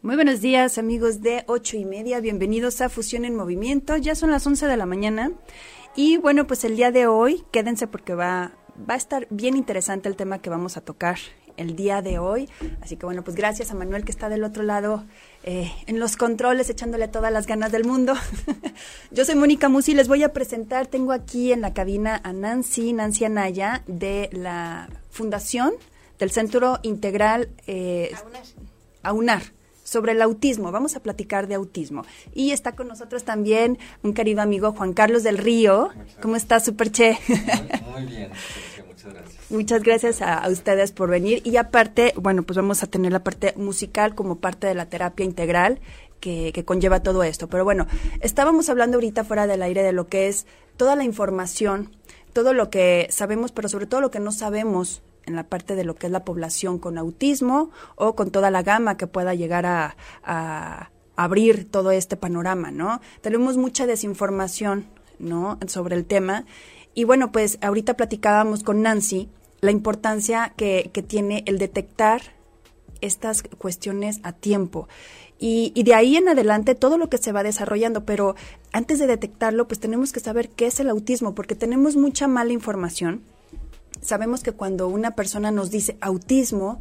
B: Muy buenos días amigos de ocho y media, bienvenidos a Fusión en Movimiento, ya son las 11 de la mañana y bueno pues el día de hoy quédense porque va, va a estar bien interesante el tema que vamos a tocar el día de hoy. Así que bueno, pues gracias a Manuel que está del otro lado eh, en los controles, echándole todas las ganas del mundo. Yo soy Mónica Musi, les voy a presentar, tengo aquí en la cabina a Nancy, Nancy Anaya, de la Fundación del Centro Integral eh, AUNAR sobre el autismo. Vamos a platicar de autismo. Y está con nosotros también un querido amigo Juan Carlos del Río. ¿Cómo estás, Superche?
C: muy bien.
B: Muchas gracias a, ustedes por venir. Y aparte, bueno, pues vamos a tener la parte musical como parte de la terapia integral que, que conlleva todo esto. Pero bueno, estábamos hablando ahorita fuera del aire de lo que es toda la información, todo lo que sabemos, pero sobre todo lo que no sabemos en la parte de lo que es la población con autismo o con toda la gama que pueda llegar a, a abrir todo este panorama, ¿no? Tenemos mucha desinformación, ¿no? Sobre el tema y bueno, pues ahorita platicábamos con Nancy la importancia que, que tiene el detectar estas cuestiones a tiempo. Y, de ahí en adelante todo lo que se va desarrollando, pero antes de detectarlo, pues tenemos que saber qué es el autismo, porque tenemos mucha mala información. Sabemos que cuando una persona nos dice autismo,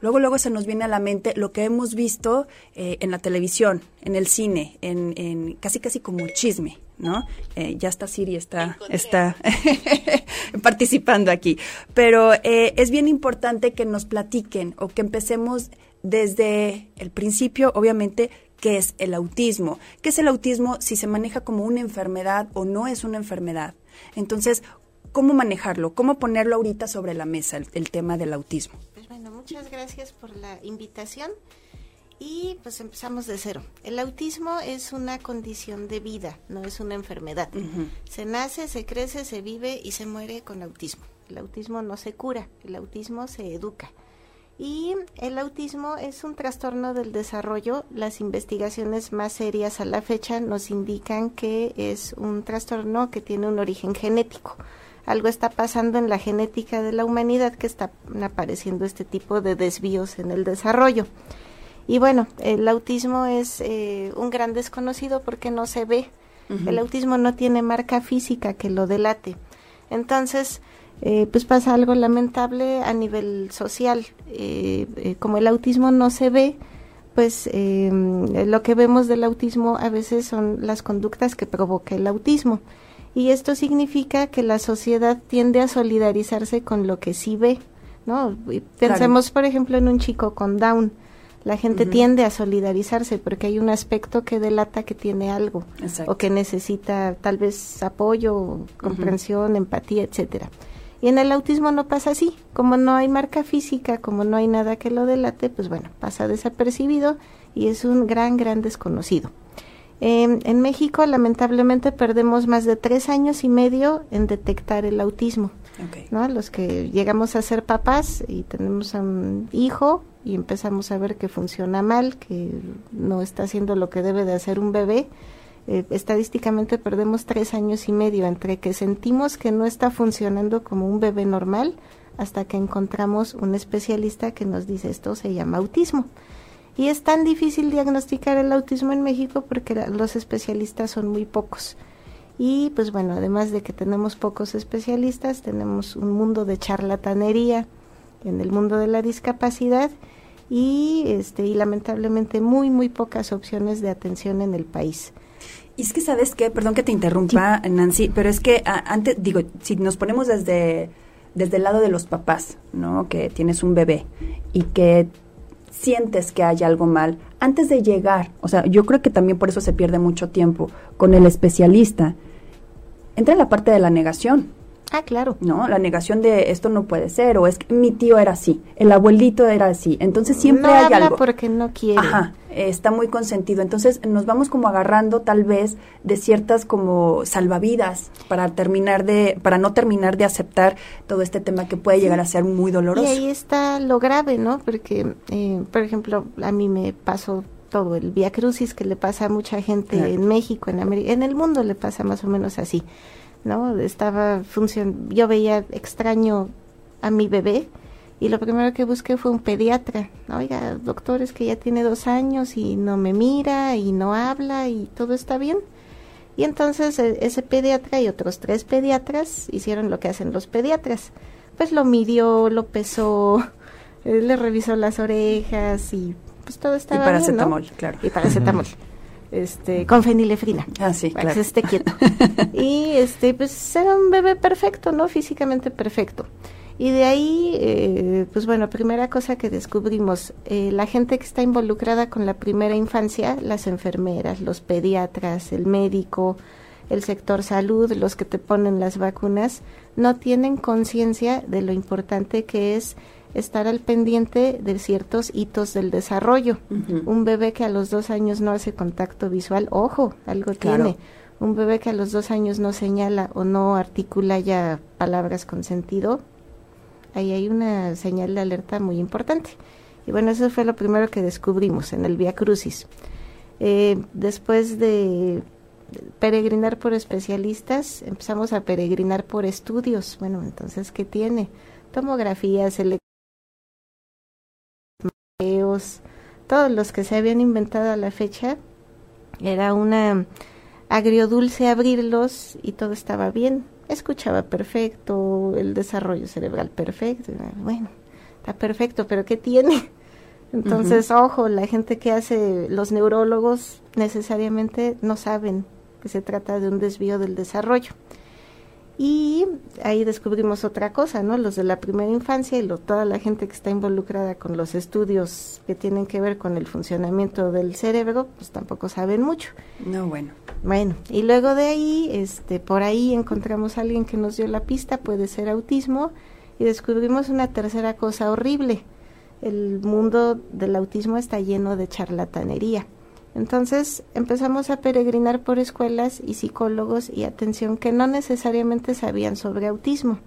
B: luego luego se nos viene a la mente lo que hemos visto eh, en la televisión, en el cine, en, en casi casi como chisme, ¿no? Eh, ya está Siri, está, está participando aquí. Pero eh, es bien importante que nos platiquen o que empecemos desde el principio, obviamente, qué es el autismo. ¿Qué es el autismo si se maneja como una enfermedad o no es una enfermedad? Entonces, ¿cómo manejarlo? ¿Cómo ponerlo ahorita sobre la mesa, el, tema del autismo?
D: Pues bueno, muchas gracias por la invitación. Y pues empezamos de cero. El autismo es una condición de vida, no es una enfermedad. Se nace, se crece, se vive y se muere con autismo. El autismo no se cura, el autismo se educa. Y el autismo es un trastorno del desarrollo. Las investigaciones más serias a la fecha nos indican que es un trastorno que tiene un origen genético. Algo está pasando en la genética de la humanidad que están apareciendo este tipo de desvíos en el desarrollo. Y bueno, el autismo es eh, un gran desconocido porque no se ve. El autismo no tiene marca física que lo delate. Entonces, eh, pues pasa algo lamentable a nivel social. Eh, como el autismo no se ve, pues em, lo que vemos del autismo a veces son las conductas que provoca el autismo. Y esto significa que la sociedad tiende a solidarizarse con lo que sí ve, ¿no? Pensemos, por ejemplo, en un chico con Down. La gente tiende a solidarizarse porque hay un aspecto que delata que tiene algo o que necesita tal vez apoyo, comprensión, empatía, etcétera. Y en el autismo no pasa así. Como no hay marca física, como no hay nada que lo delate, pues bueno, pasa desapercibido y es un gran, gran desconocido. en México, lamentablemente, perdemos más de tres años y medio en detectar el autismo. ¿no? Los que llegamos a ser papás y tenemos a un hijo y empezamos a ver que funciona mal, que no está haciendo lo que debe de hacer un bebé, eh, estadísticamente perdemos tres años y medio entre que sentimos que no está funcionando como un bebé normal hasta que encontramos un especialista que nos dice esto se llama autismo. Y es tan difícil diagnosticar el autismo en México porque los especialistas son muy pocos. Y pues bueno, además de que tenemos pocos especialistas, tenemos un mundo de charlatanería en el mundo de la discapacidad y este y lamentablemente muy muy pocas opciones de atención en el país.
B: Y es que, ¿sabes qué? Perdón que te interrumpa, Nancy, pero es que antes, digo, si nos ponemos desde, desde el lado de los papás, ¿no? Que tienes un bebé y que sientes que hay algo mal, antes de llegar, o sea, yo creo que también por eso se pierde mucho tiempo con el especialista, entra en la parte de la negación.
D: Ah, claro.
B: ¿No? La negación de esto no puede ser, o es que mi tío era así, el abuelito era así. Entonces siempre
D: no
B: hay
D: habla
B: algo.
D: porque no quiere.
B: Ajá, está muy consentido. Entonces nos vamos como agarrando tal vez de ciertas como salvavidas para terminar de, para no terminar de aceptar todo este tema que puede llegar a ser muy doloroso.
D: Y ahí está lo grave, ¿no? Porque, eh, por ejemplo, a mí me pasó todo el Via Crucis que le pasa a mucha gente en México, en América, en el mundo le pasa más o menos así ¿no? Estaba función, yo veía extraño a mi bebé y lo primero que busqué fue un pediatra. Oiga, doctor, es que ya tiene dos años y no me mira y no habla y todo está bien. Y entonces e, ese pediatra y otros tres pediatras hicieron lo que hacen los pediatras. Pues lo midió, lo pesó, le revisó las orejas y pues todo estaba
B: y
D: paracetamol,
B: bien, claro.
D: Y paracetamol este, con fenilefrina.
B: Ah, sí,
D: para que se esté quieto. y este, pues era un bebé perfecto, ¿no? Físicamente perfecto. Y de ahí, eh, pues bueno, primera cosa que descubrimos, eh, la gente que está involucrada con la primera infancia, las enfermeras, los pediatras, el médico, el sector salud, los que te ponen las vacunas, no tienen conciencia de lo importante que es estar al pendiente de ciertos hitos del desarrollo. Un bebé que a los dos años no hace contacto visual, ojo, algo tiene. Un bebé que a los dos años no señala o no articula ya palabras con sentido, ahí hay una señal de alerta muy importante. Y bueno, eso fue lo primero que descubrimos en el Via Crucis. Eh, después de peregrinar por especialistas, empezamos a peregrinar por estudios. Bueno, entonces, ¿qué tiene? Tomografías, todos los que se habían inventado a la fecha, era una agriodulce abrirlos y todo estaba bien. Escuchaba perfecto, el desarrollo cerebral perfecto. Bueno, está perfecto, pero ¿qué tiene? Entonces, ojo, la gente que hace los neurólogos necesariamente no saben que se trata de un desvío del desarrollo. Y ahí descubrimos otra cosa, ¿no? Los de la primera infancia y lo, toda la gente que está involucrada con los estudios que tienen que ver con el funcionamiento del cerebro, pues tampoco saben mucho.
B: No, bueno.
D: Bueno, y luego de ahí, este, por ahí encontramos a alguien que nos dio la pista, puede ser autismo, y descubrimos una tercera cosa horrible. El mundo del autismo está lleno de charlatanería. Entonces empezamos a peregrinar por escuelas y psicólogos y atención que no necesariamente sabían sobre autismo.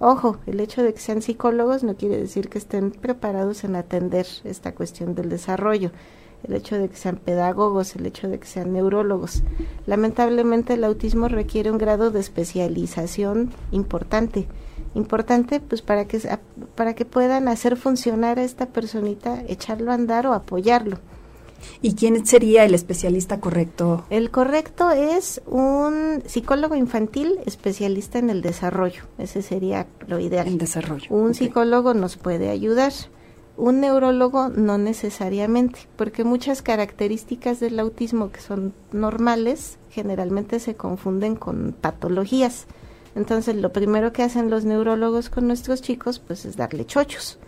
D: Ojo, el hecho de que sean psicólogos no quiere decir que estén preparados en atender esta cuestión del desarrollo. El hecho de que sean pedagogos, el hecho de que sean neurólogos. Lamentablemente el autismo requiere un grado de especialización importante importante pues para que para que puedan hacer funcionar a esta personita, echarlo a andar o apoyarlo.
B: ¿Y quién sería el especialista correcto?
D: El correcto es un psicólogo infantil especialista en el desarrollo. Ese sería lo ideal.
B: En desarrollo.
D: Un psicólogo nos puede ayudar. Un neurólogo no necesariamente, porque muchas características del autismo que son normales generalmente se confunden con patologías. Entonces, lo primero que hacen los neurólogos con nuestros chicos, pues es darle chochos.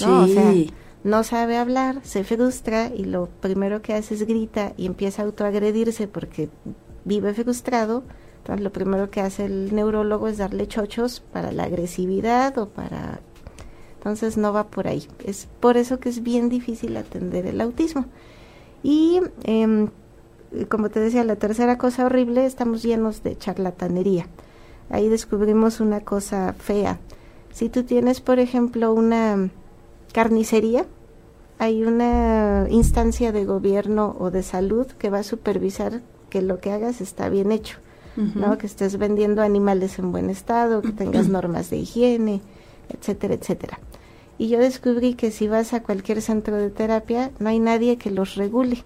D: ¿no? Sí no sabe hablar, se frustra y lo primero que hace es grita y empieza a autoagredirse porque vive frustrado. Entonces lo primero que hace el neurólogo es darle chochos para la agresividad o para... Entonces no va por ahí. Es por eso que es bien difícil atender el autismo. Y em, como te decía, la tercera cosa horrible, estamos llenos de charlatanería. Ahí descubrimos una cosa fea. Si tú tienes, por ejemplo, una carnicería, hay una instancia de gobierno o de salud que va a supervisar que lo que hagas está bien hecho, ¿no? Que estés vendiendo animales en buen estado, que tengas normas de higiene, etcétera, etcétera. Y yo descubrí que si vas a cualquier centro de terapia, no hay nadie que los regule.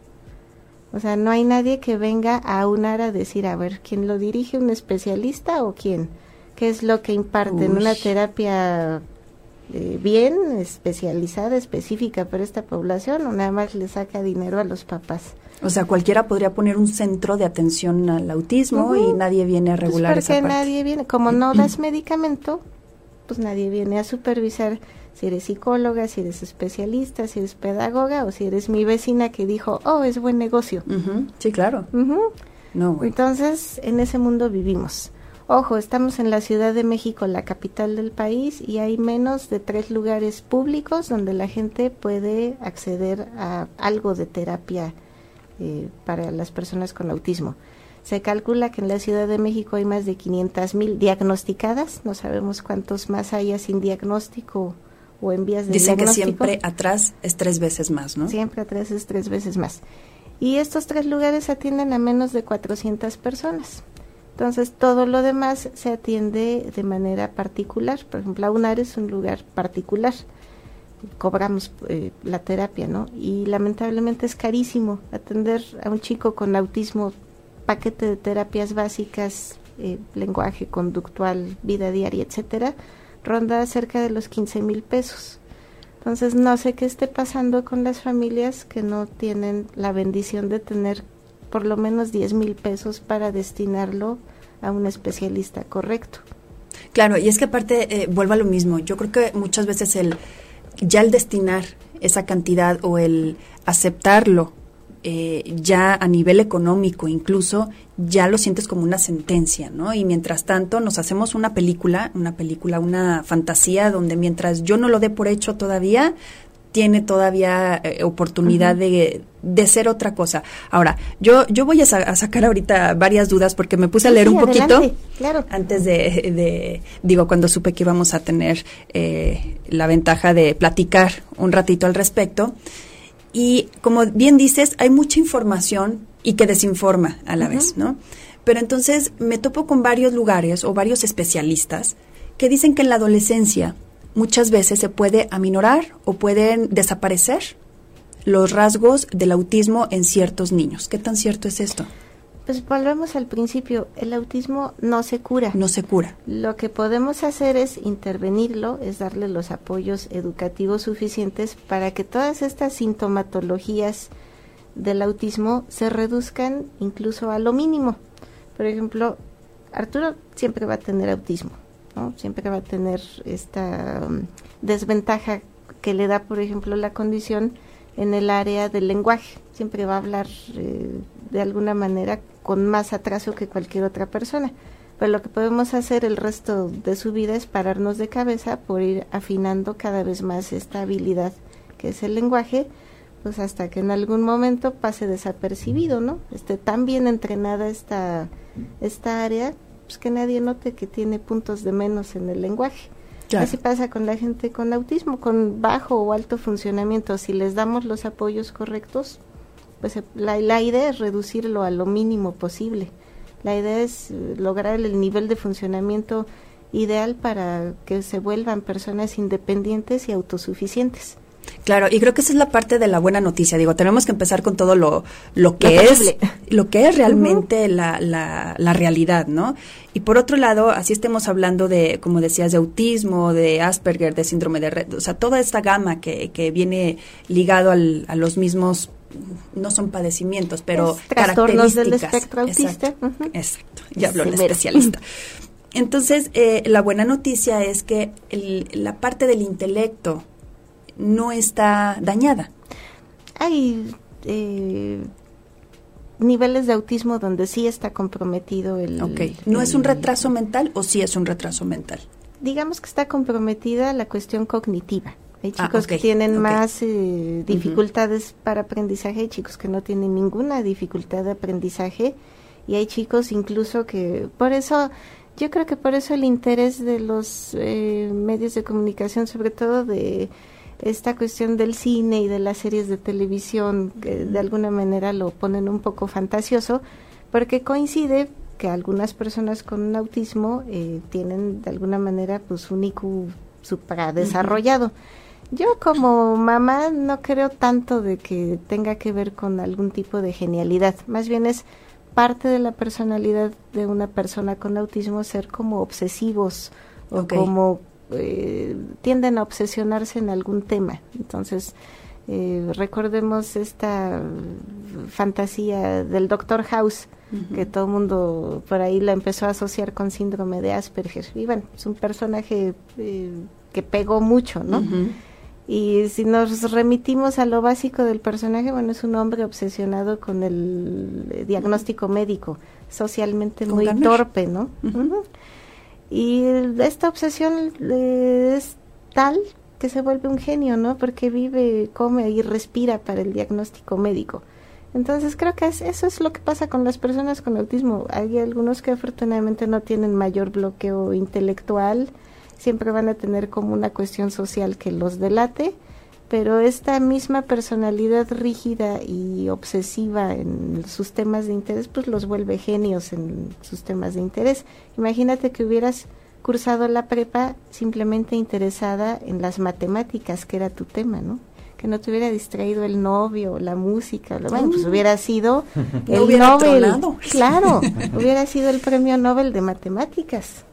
D: O sea, no hay nadie que venga a unar a decir, a ver, ¿quién lo dirige? ¿Un especialista o quién? ¿Qué es lo que imparte en una terapia eh, bien especializada, específica para esta población o nada más le saca dinero a los papás.
B: O sea, cualquiera podría poner un centro de atención al autismo y nadie viene a pues regular
D: pues porque nadie viene, como no das medicamento, pues nadie viene a supervisar si eres psicóloga, si eres especialista, si eres pedagoga o si eres mi vecina que dijo, oh, es buen negocio.
B: Sí, claro.
D: no, Entonces, en ese mundo vivimos. Ojo, estamos en la Ciudad de México, la capital del país, y hay menos de tres lugares públicos donde la gente puede acceder a algo de terapia eh, para las personas con autismo. Se calcula que en la Ciudad de México hay más de 500 mil diagnosticadas, no sabemos cuántos más haya sin diagnóstico o en vías de
B: Dicen
D: que
B: siempre atrás es tres veces más, ¿no?
D: Siempre atrás es tres veces más. Y estos tres lugares atienden a menos de 400 personas. Entonces, todo lo demás se atiende de manera particular. Por ejemplo, UNAR es un lugar particular. Cobramos eh, la terapia, ¿no? Y lamentablemente es carísimo atender a un chico con autismo, paquete de terapias básicas, eh, lenguaje conductual, vida diaria, etcétera, ronda cerca de los 15 mil pesos. Entonces, no sé qué esté pasando con las familias que no tienen la bendición de tener por lo menos 10 mil pesos para destinarlo a un especialista correcto.
B: Claro, y es que aparte, eh, vuelvo a lo mismo, yo creo que muchas veces el ya el destinar esa cantidad o el aceptarlo eh, ya a nivel económico incluso, ya lo sientes como una sentencia, ¿no? Y mientras tanto nos hacemos una película, una película, una fantasía donde mientras yo no lo dé por hecho todavía, tiene todavía eh, oportunidad de, de, ser otra cosa. Ahora, yo, yo voy a, sacar ahorita varias dudas porque me puse a leer un poquito
D: claro.
B: antes de, digo, cuando supe que íbamos a tener eh, la ventaja de platicar un ratito al respecto. Y como bien dices, hay mucha información y que desinforma a la vez, ¿no? Pero entonces me topo con varios lugares o varios especialistas que dicen que en la adolescencia muchas veces se puede aminorar o pueden desaparecer los rasgos del autismo en ciertos niños. ¿Qué tan cierto es esto?
D: Pues volvemos al principio, el autismo no se cura.
B: No se cura.
D: Lo que podemos hacer es intervenirlo, es darle los apoyos educativos suficientes para que todas estas sintomatologías del autismo se reduzcan incluso a lo mínimo. Por ejemplo, Arturo siempre va a tener autismo. Siempre va a tener esta um, desventaja que le da, por ejemplo, la condición en el área del lenguaje. Siempre va a hablar eh, de alguna manera con más atraso que cualquier otra persona. Pero lo que podemos hacer el resto de su vida es pararnos de cabeza por ir afinando cada vez más esta habilidad que es el lenguaje, pues hasta que en algún momento pase desapercibido, ¿no? Esté tan bien entrenada esta, esta área pues, que nadie note que tiene puntos de menos en el lenguaje. Así pasa con la gente con autismo, con bajo o alto funcionamiento. Si les damos los apoyos correctos, pues la, la idea es reducirlo a lo mínimo posible. La idea es eh, lograr el nivel de funcionamiento ideal para que se vuelvan personas independientes y autosuficientes.
B: Claro, y creo que esa es la parte de la buena noticia. Digo, tenemos que empezar con todo lo, lo que es lo que es realmente la, la, la, realidad, ¿no? Y por otro lado, así estemos hablando de, como decías, de autismo, de Asperger, de síndrome de red, o sea, toda esta gama que, que viene ligado al, a los mismos no son padecimientos, pero
D: trastornos del espectro autista.
B: Exacto, exacto. ya habló el especialista. Entonces, eh, la buena noticia es que el, la parte del intelecto no está dañada.
D: Hay eh, niveles de autismo donde sí está comprometido el...
B: Ok, ¿no es un retraso mental o sí es un retraso mental?
D: Digamos que está comprometida la cuestión cognitiva. Hay ah, chicos que tienen más eh, dificultades para aprendizaje, hay chicos que no tienen ninguna dificultad de aprendizaje y hay chicos incluso que por eso yo creo que por eso el interés de los eh, medios de comunicación, sobre todo de esta cuestión del cine y de las series de televisión, que de alguna manera lo ponen un poco fantasioso, porque coincide que algunas personas con autismo eh, tienen de alguna manera pues un IQ supradesarrollado. Yo como mamá no creo tanto de que tenga que ver con algún tipo de genialidad, más bien es parte de la personalidad de una persona con autismo ser como obsesivos o como eh, tienden a obsesionarse en algún tema. Entonces, eh, recordemos esta fantasía del Doctor House, que todo el mundo por ahí la empezó a asociar con síndrome de Asperger. Y bueno, es un personaje eh, que pegó mucho, ¿no? Y si nos remitimos a lo básico del personaje, bueno, es un hombre obsesionado con el diagnóstico médico, socialmente muy torpe, ¿no? Y esta obsesión es tal que se vuelve un genio, ¿no? Porque vive, come y respira para el diagnóstico médico. Entonces creo que eso es lo que pasa con las personas con autismo. Hay algunos que afortunadamente no tienen mayor bloqueo intelectual, siempre van a tener como una cuestión social que los delate, pero esta misma personalidad rígida y obsesiva en sus temas de interés, pues los vuelve genios en sus temas de interés. Imagínate que hubieras cursado la prepa simplemente interesada en las matemáticas, que era tu tema, ¿no? Que no te hubiera distraído el novio, la música, bueno, pues hubiera sido el Nobel. Claro, hubiera sido el premio Nobel de matemáticas.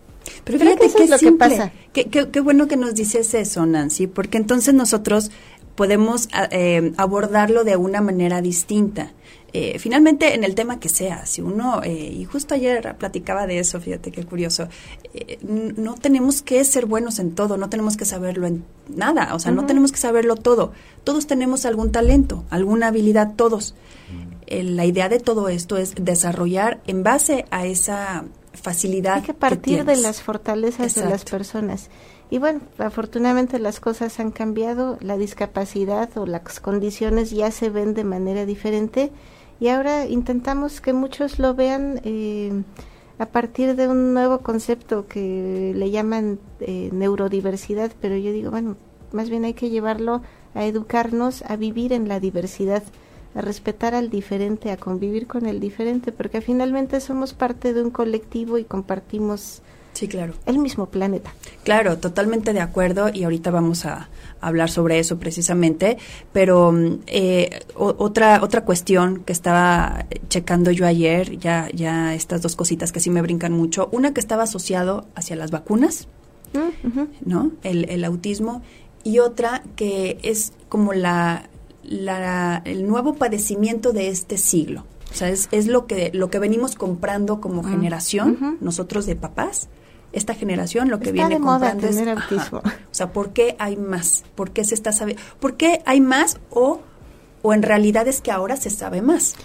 B: Pero fíjate que es lo que pasa. Qué, bueno que nos dices eso, Nancy, porque entonces nosotros podemos ah, eh, abordarlo de una manera distinta. Eh, finalmente, en el tema que sea, si uno, eh, y justo ayer platicaba de eso, fíjate qué curioso, no tenemos que ser buenos en todo, no tenemos que saberlo en nada, o sea, no tenemos que saberlo todo. Todos tenemos algún talento, alguna habilidad, todos. la idea de todo esto es desarrollar en base a esa facilidad.
D: Hay que partir de las fortalezas de las personas. Y bueno, afortunadamente las cosas han cambiado, la discapacidad o las condiciones ya se ven de manera diferente y ahora intentamos que muchos lo vean eh, a partir de un nuevo concepto que le llaman eh, neurodiversidad, pero yo digo, bueno, más bien hay que llevarlo a educarnos a vivir en la diversidad a respetar al diferente, a convivir con el diferente, porque finalmente somos parte de un colectivo y compartimos
B: sí, claro.
D: el mismo planeta.
B: Claro, totalmente de acuerdo y ahorita vamos a hablar sobre eso precisamente, pero eh, otra otra cuestión que estaba checando yo ayer, ya ya estas dos cositas que sí me brincan mucho, una que estaba asociado hacia las vacunas, mm, ¿no? El, el autismo y otra que es como la la, el nuevo padecimiento de este siglo. O sea, es, es lo, que, lo que venimos comprando como generación, nosotros de papás, esta generación lo que viene de comprando es o sea por qué hay más por qué se está sabiendo por qué hay más o o en realidad es que ahora se sabe más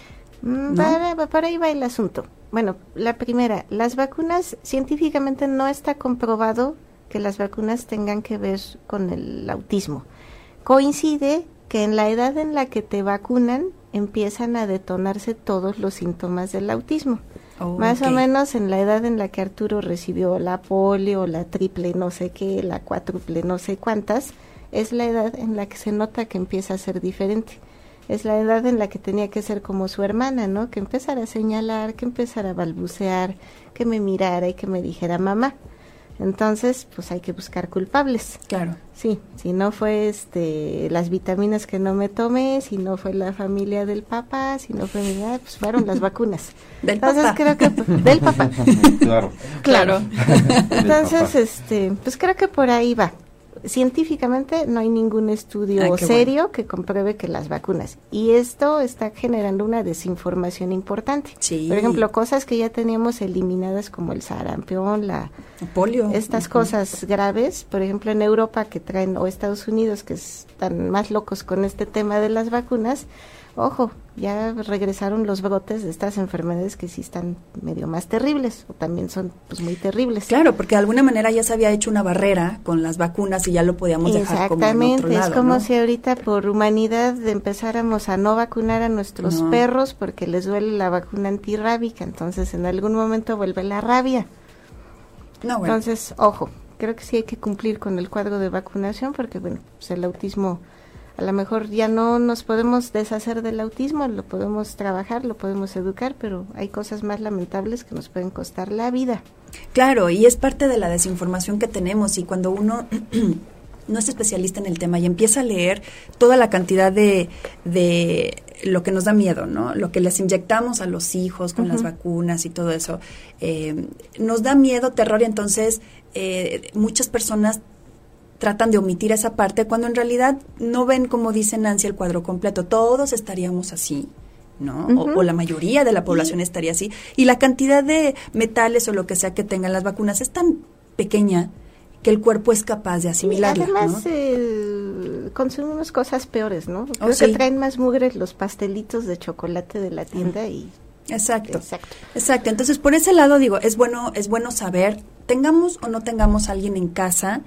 D: mm, para, ahí va el asunto. Bueno la primera las vacunas científicamente no está comprobado que las vacunas tengan que ver con el autismo. Coincide que en la edad en la que te vacunan empiezan a detonarse todos los síntomas del autismo. Más o menos en la edad en la que Arturo recibió la polio, la triple no sé qué, la cuádruple no sé cuántas, es la edad en la que se nota que empieza a ser diferente. Es la edad en la que tenía que ser como su hermana, ¿no? Que empezara a señalar, que empezara a balbucear, que me mirara y que me dijera mamá. Entonces, pues hay que buscar culpables.
B: Claro.
D: Sí, si no fue este las vitaminas que no me tomé, si no fue la familia del papá, si no fue mi edad, pues fueron las vacunas.
B: del
D: Entonces
B: papá.
D: creo que del papá.
C: Claro.
D: Claro. Entonces, este, pues creo que por ahí va. Científicamente no hay ningún estudio
B: Ay, qué
D: serio que compruebe que las vacunas. Y esto está generando una desinformación importante.
B: Sí.
D: Por ejemplo, cosas que ya teníamos eliminadas como el sarampión, la,
B: Polio.
D: estas cosas graves, por ejemplo en Europa que traen, o Estados Unidos que están más locos con este tema de las vacunas, ojo, ya regresaron los brotes de estas enfermedades que sí están medio más terribles, o también son pues muy terribles.
B: Claro, porque de alguna manera ya se había hecho una barrera con las vacunas y ya lo podíamos dejar como en
D: Exactamente,
B: otro lado,
D: es como
B: ¿no?
D: si ahorita por humanidad empezáramos a no vacunar a nuestros
B: No.
D: perros porque les duele la vacuna antirrábica, entonces en algún momento vuelve la rabia.
B: No, bueno.
D: Entonces, ojo, creo que sí hay que cumplir con el cuadro de vacunación porque, bueno, pues el autismo, a lo mejor ya no nos podemos deshacer del autismo, lo podemos trabajar, lo podemos educar, pero hay cosas más lamentables que nos pueden costar la vida.
B: Claro, y es parte de la desinformación que tenemos y cuando uno no es especialista en el tema y empieza a leer toda la cantidad de, de lo que nos da miedo, ¿no? Lo que les inyectamos a los hijos con las vacunas y todo eso, eh, nos da miedo, terror y entonces eh, muchas personas tratan de omitir esa parte cuando en realidad no ven, como dice Nancy, el cuadro completo. Todos estaríamos así. ¿no? O- la mayoría de la población estaría así. Y la cantidad de metales o lo que sea que tengan las vacunas es tan pequeña que el cuerpo es capaz de asimilarla.
D: Además,
B: ¿no?
D: eh, consumimos cosas peores, ¿no? Creo
B: Oh, sí.
D: que traen más mugre los pastelitos de chocolate de la tienda y...
B: Exacto.
D: Exacto.
B: Exacto. Entonces, por ese lado digo, es bueno, es bueno saber, tengamos o no tengamos a alguien en casa,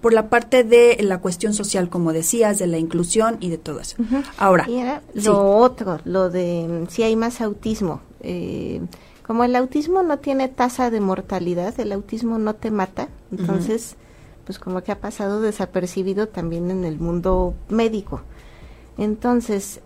B: por la parte de la cuestión social, como decías, de la inclusión y de todo eso. Ahora,
D: Y era
B: sí.
D: lo otro, lo de si hay más autismo. Eh, como el autismo no tiene tasa de mortalidad, el autismo no te mata, entonces, pues como que ha pasado desapercibido también en el mundo médico. Entonces,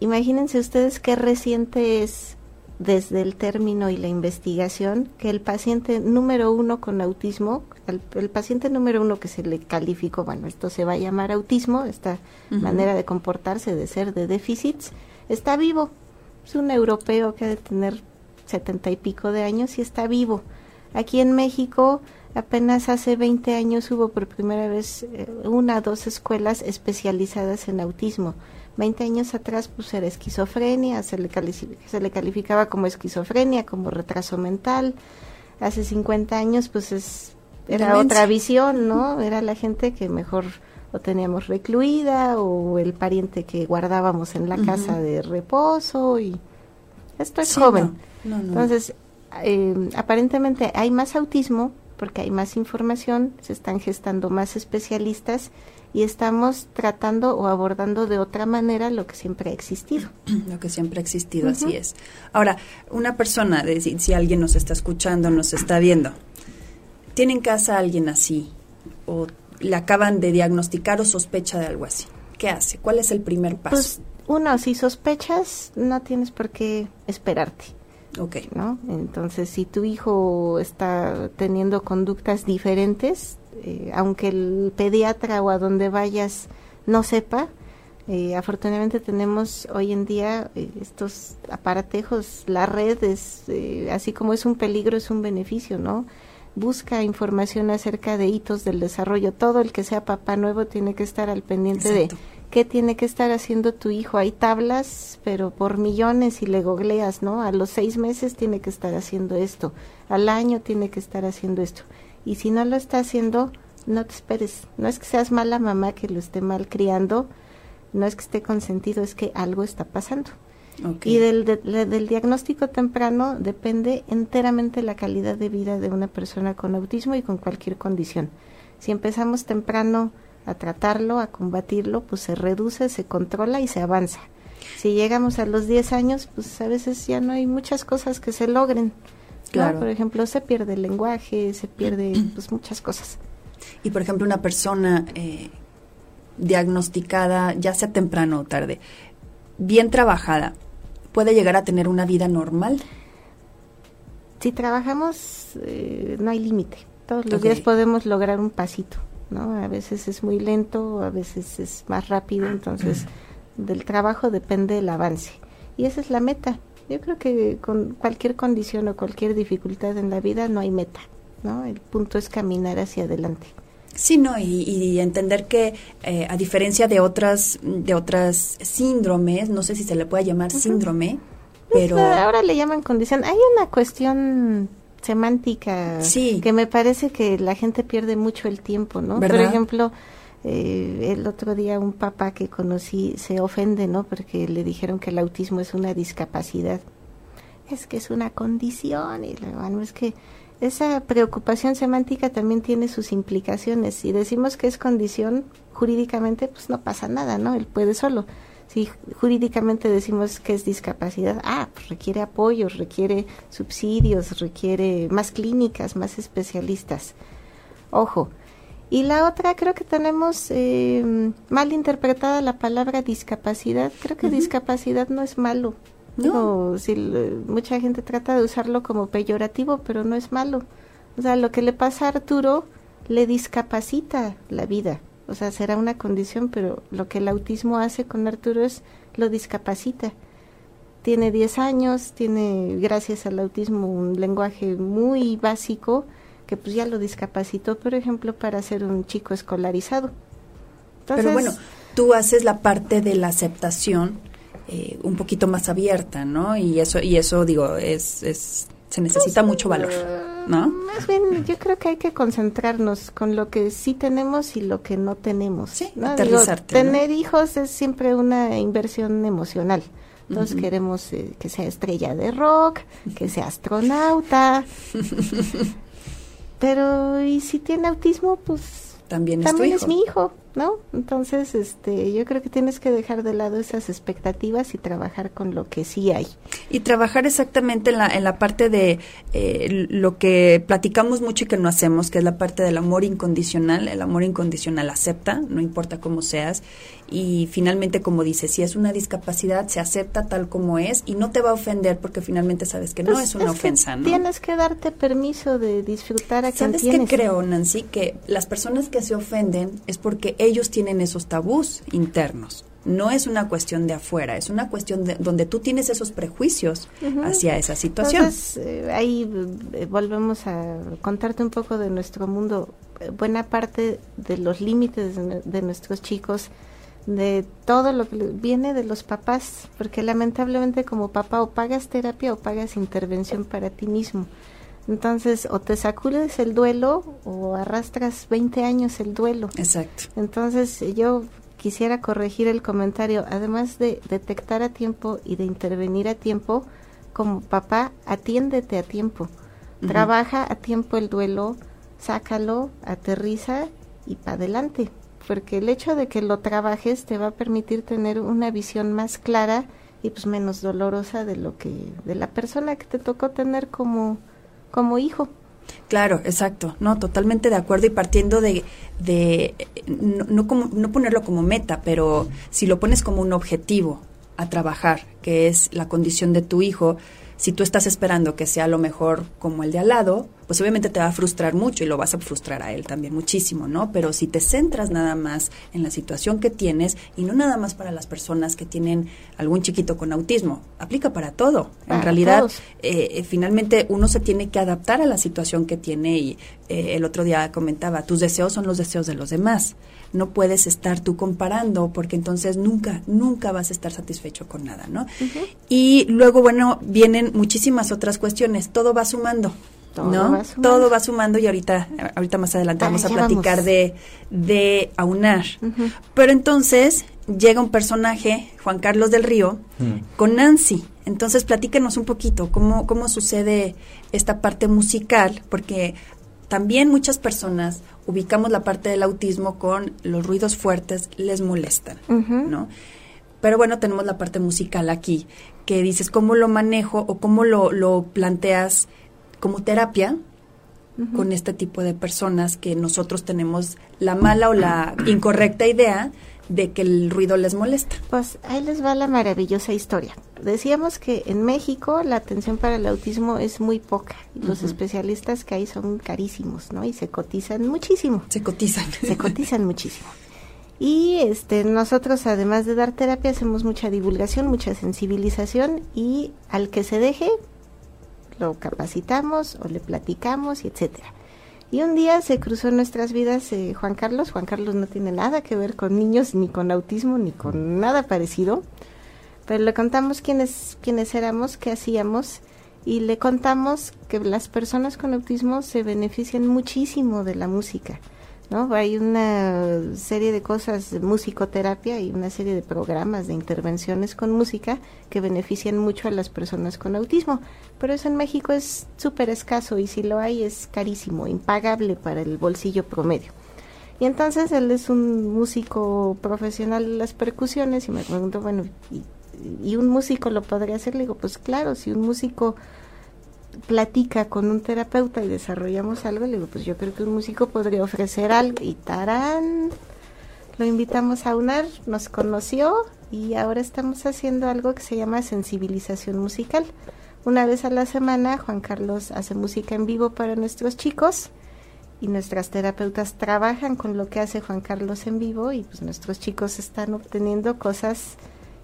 D: imagínense ustedes qué reciente es desde el término y la investigación que el paciente número uno con autismo, el, el paciente número uno que se le calificó, bueno, esto se va a llamar autismo, esta manera de comportarse, de ser, de déficits, está vivo. Es un europeo que ha de tener setenta y pico de años y está vivo. Aquí en México, apenas hace 20 años hubo por primera vez eh, una o dos escuelas especializadas en autismo. 20 años atrás pues era esquizofrenia, se le, califi- se le calificaba como esquizofrenia, como retraso mental. Hace 50 años pues es era
B: Demencia.
D: otra visión, ¿no? Era la gente que mejor o teníamos recluida o el pariente que guardábamos en la casa de reposo y esto es
B: Sí,
D: joven.
B: no, no, no.
D: Entonces, eh, aparentemente hay más autismo porque hay más información, se están gestando más especialistas y estamos tratando o abordando de otra manera lo que siempre ha existido.
B: lo que siempre ha existido, así es. Ahora, una persona, de- si, si alguien nos está escuchando, nos está viendo, tiene en casa a alguien así, o le acaban de diagnosticar o sospecha de algo así, ¿qué hace? ¿Cuál es el primer paso?
D: Pues uno, si sospechas, no tienes por qué esperarte.
B: ok,
D: ¿no? Entonces, si tu hijo está teniendo conductas diferentes, eh, aunque el pediatra o a donde vayas no sepa, eh, afortunadamente tenemos hoy en día eh, estos aparatejos, la red es, eh, así como es un peligro, es un beneficio, ¿no? Busca información acerca de hitos del desarrollo. Todo el que sea papá nuevo tiene que estar al pendiente
B: Exacto.
D: de qué tiene que estar haciendo tu hijo. Hay tablas, pero por millones y le googleas, ¿no? A los seis meses tiene que estar haciendo esto, al año tiene que estar haciendo esto. Y si no lo está haciendo, no te esperes. No es que seas mala mamá que lo esté mal criando, no es que esté consentido, es que algo está pasando. Y del, de- del diagnóstico temprano depende enteramente la calidad de vida de una persona con autismo y con cualquier condición. Si empezamos temprano a tratarlo, a combatirlo, pues se reduce, se controla y se avanza. Si llegamos a los 10 años, pues a veces ya no hay muchas cosas que se logren. ¿No?
B: Claro.
D: Por ejemplo, se pierde el lenguaje, se pierde pues muchas cosas.
B: Y por ejemplo, una persona eh, diagnosticada, ya sea temprano o tarde, bien trabajada, puede llegar a tener una vida normal.
D: Si trabajamos, eh, no hay límite. Todos los días podemos lograr un pasito, ¿no? A veces es muy lento, a veces es más rápido, entonces del trabajo depende el avance. Y esa es la meta. Yo creo que con cualquier condición o cualquier dificultad en la vida no hay meta, ¿no? El punto es caminar hacia adelante.
B: Sí, no, y, entender que eh, a diferencia de otras de otras síndromes, no sé si se le puede llamar síndrome, pues, pero
D: ahora le llaman condición. Hay una cuestión semántica que me parece que la gente pierde mucho el tiempo, ¿no? Por ejemplo, eh, el otro día un papá que conocí se ofende, ¿no? Porque le dijeron que el autismo es una discapacidad. Es que es una condición y bueno, es que esa preocupación semántica también tiene sus implicaciones. Si decimos que es condición, jurídicamente, pues no pasa nada, ¿no? Él puede solo. Si jurídicamente decimos que es discapacidad, ah, pues requiere apoyo, requiere subsidios, requiere más clínicas, más especialistas. Ojo. Y la otra, creo que tenemos eh, mal interpretada la palabra discapacidad. Creo que discapacidad no es malo. No. si mucha gente trata de usarlo como peyorativo, pero no es malo. O sea, lo que le pasa a Arturo le discapacita la vida. O sea, será una condición, pero lo que el autismo hace con Arturo es lo discapacita. Tiene 10 años, tiene, gracias al autismo, un lenguaje muy básico que pues ya lo discapacitó, por ejemplo, para ser un chico escolarizado.
B: pero bueno, tú haces la parte de la aceptación eh, un poquito más abierta, ¿no? Y eso, y eso digo, es, es se necesita mucho valor, ¿no?
D: Más bien, yo creo que hay que concentrarnos con lo que sí tenemos y lo que no tenemos.
B: Sí,
D: aterrizarte. tener hijos es siempre una inversión emocional. Todos queremos eh, que sea estrella de rock, que sea astronauta. Pero, ¿y si tiene autismo? Pues
B: también,
D: es, mi hijo, ¿no? Entonces, este, yo creo que tienes que dejar de lado esas expectativas y trabajar con lo que sí hay.
B: Y trabajar exactamente en la, en la parte de eh, lo que platicamos mucho y que no hacemos, que es la parte del amor incondicional. El amor incondicional acepta, no importa cómo seas. Y finalmente, como dices, si es una discapacidad, se acepta tal como es y no te va a ofender porque finalmente sabes que no pues es una ofensa, ¿no?
D: Tienes que darte permiso de disfrutar a
B: ¿Sabes qué creo, Nancy? Que las personas que se ofenden es porque ellos tienen esos tabús internos. No es una cuestión de afuera, es una cuestión de donde tú tienes esos prejuicios hacia esa situación.
D: Entonces, eh, ahí eh, volvemos a contarte un poco de nuestro mundo. Buena parte de los límites de, nuestros chicos de todo lo que viene de los papás, porque lamentablemente como papá o pagas terapia o pagas intervención para ti mismo. Entonces, o te sacudes el duelo o arrastras 20 años el duelo.
B: Exacto.
D: Entonces, yo quisiera corregir el comentario. Además de detectar a tiempo y de intervenir a tiempo, como papá, atiéndete a tiempo. Trabaja a tiempo el duelo, sácalo, aterriza y para adelante. Porque el hecho de que lo trabajes te va a permitir tener una visión más clara y pues menos dolorosa de lo que de la persona que te tocó tener como como hijo.
B: Claro, exacto, no, totalmente de acuerdo y partiendo de, de no, como, no ponerlo como meta, pero si lo pones como un objetivo a trabajar, que es la condición de tu hijo, si tú estás esperando que sea lo mejor como el de al lado, pues obviamente te va a frustrar mucho y lo vas a frustrar a él también muchísimo, ¿no? Pero si te centras nada más en la situación que tienes y no nada más para las personas que tienen algún chiquito con autismo, aplica para todo. En realidad, eh, eh, finalmente uno se tiene que adaptar a la situación que tiene y eh, el otro día comentaba, tus deseos son los deseos de los demás no puedes estar tú comparando porque entonces nunca, nunca vas a estar satisfecho con nada, ¿no? Y luego, bueno, vienen muchísimas otras cuestiones, todo va sumando. Todo ¿no? Va sumando. Todo va sumando y ahorita, ahorita más adelante vamos a platicar de, de aunar. Pero entonces llega un personaje, Juan Carlos del Río, mm. con Nancy. Entonces platícanos un poquito cómo, cómo sucede esta parte musical, porque también muchas personas ubicamos la parte del autismo con los ruidos fuertes, les molestan, ¿no? Pero bueno, tenemos la parte musical aquí, que dices cómo lo manejo o cómo lo, lo planteas como terapia con este tipo de personas que nosotros tenemos la mala o la incorrecta idea de que el ruido les molesta.
D: Pues ahí les va la maravillosa historia. Decíamos que en México la atención para el autismo es muy poca. Los especialistas que hay son carísimos, ¿no? Y se cotizan muchísimo.
B: Se cotizan.
D: Se cotizan muchísimo. Y este, nosotros, además de dar terapia, hacemos mucha divulgación, mucha sensibilización y al que se deje, lo capacitamos o le platicamos y etcétera. Y un día se cruzó en nuestras vidas eh, Juan Carlos. Juan Carlos no tiene nada que ver con niños, ni con autismo, ni con nada parecido. Pero le contamos quiénes, quiénes éramos, qué hacíamos y le contamos que las personas con autismo se benefician muchísimo de la música ¿no? Hay una serie de cosas musicoterapia y una serie de programas de intervenciones con música que benefician mucho a las personas con autismo, pero eso en México es súper escaso y si lo hay es carísimo, impagable para el bolsillo promedio. Y entonces él es un músico profesional de las percusiones y me pregunto, bueno, ¿y, y un músico lo podría hacer? Le digo, pues claro, si un músico platica con un terapeuta y desarrollamos algo, le digo, pues yo creo que un músico podría ofrecer algo y tarán, lo invitamos a UNAR, nos conoció y ahora estamos haciendo algo que se llama sensibilización musical. Una vez a la semana Juan Carlos hace música en vivo para nuestros chicos y nuestras terapeutas trabajan con lo que hace Juan Carlos en vivo y pues nuestros chicos están obteniendo cosas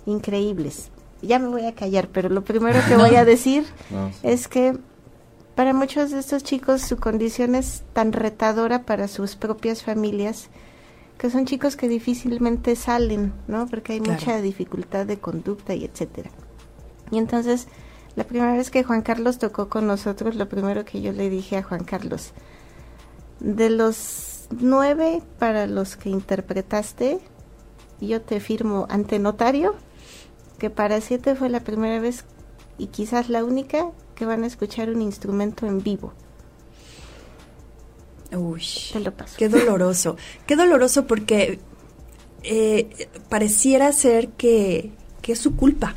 D: increíbles ya me voy a callar, pero lo primero que voy a decir es que para muchos de estos chicos su condición es tan retadora para sus propias familias que son chicos que difícilmente salen, ¿no? Porque hay mucha dificultad de conducta y etcétera. Y entonces, la primera vez que Juan Carlos tocó con nosotros, lo primero que yo le dije a Juan Carlos, de los nueve para los que interpretaste, yo te firmo ante notario que para siete fue la primera vez y quizás la única que van a escuchar un instrumento en vivo.
B: Uy, Te lo paso. Qué doloroso, qué doloroso porque eh, pareciera ser que, que, es su culpa,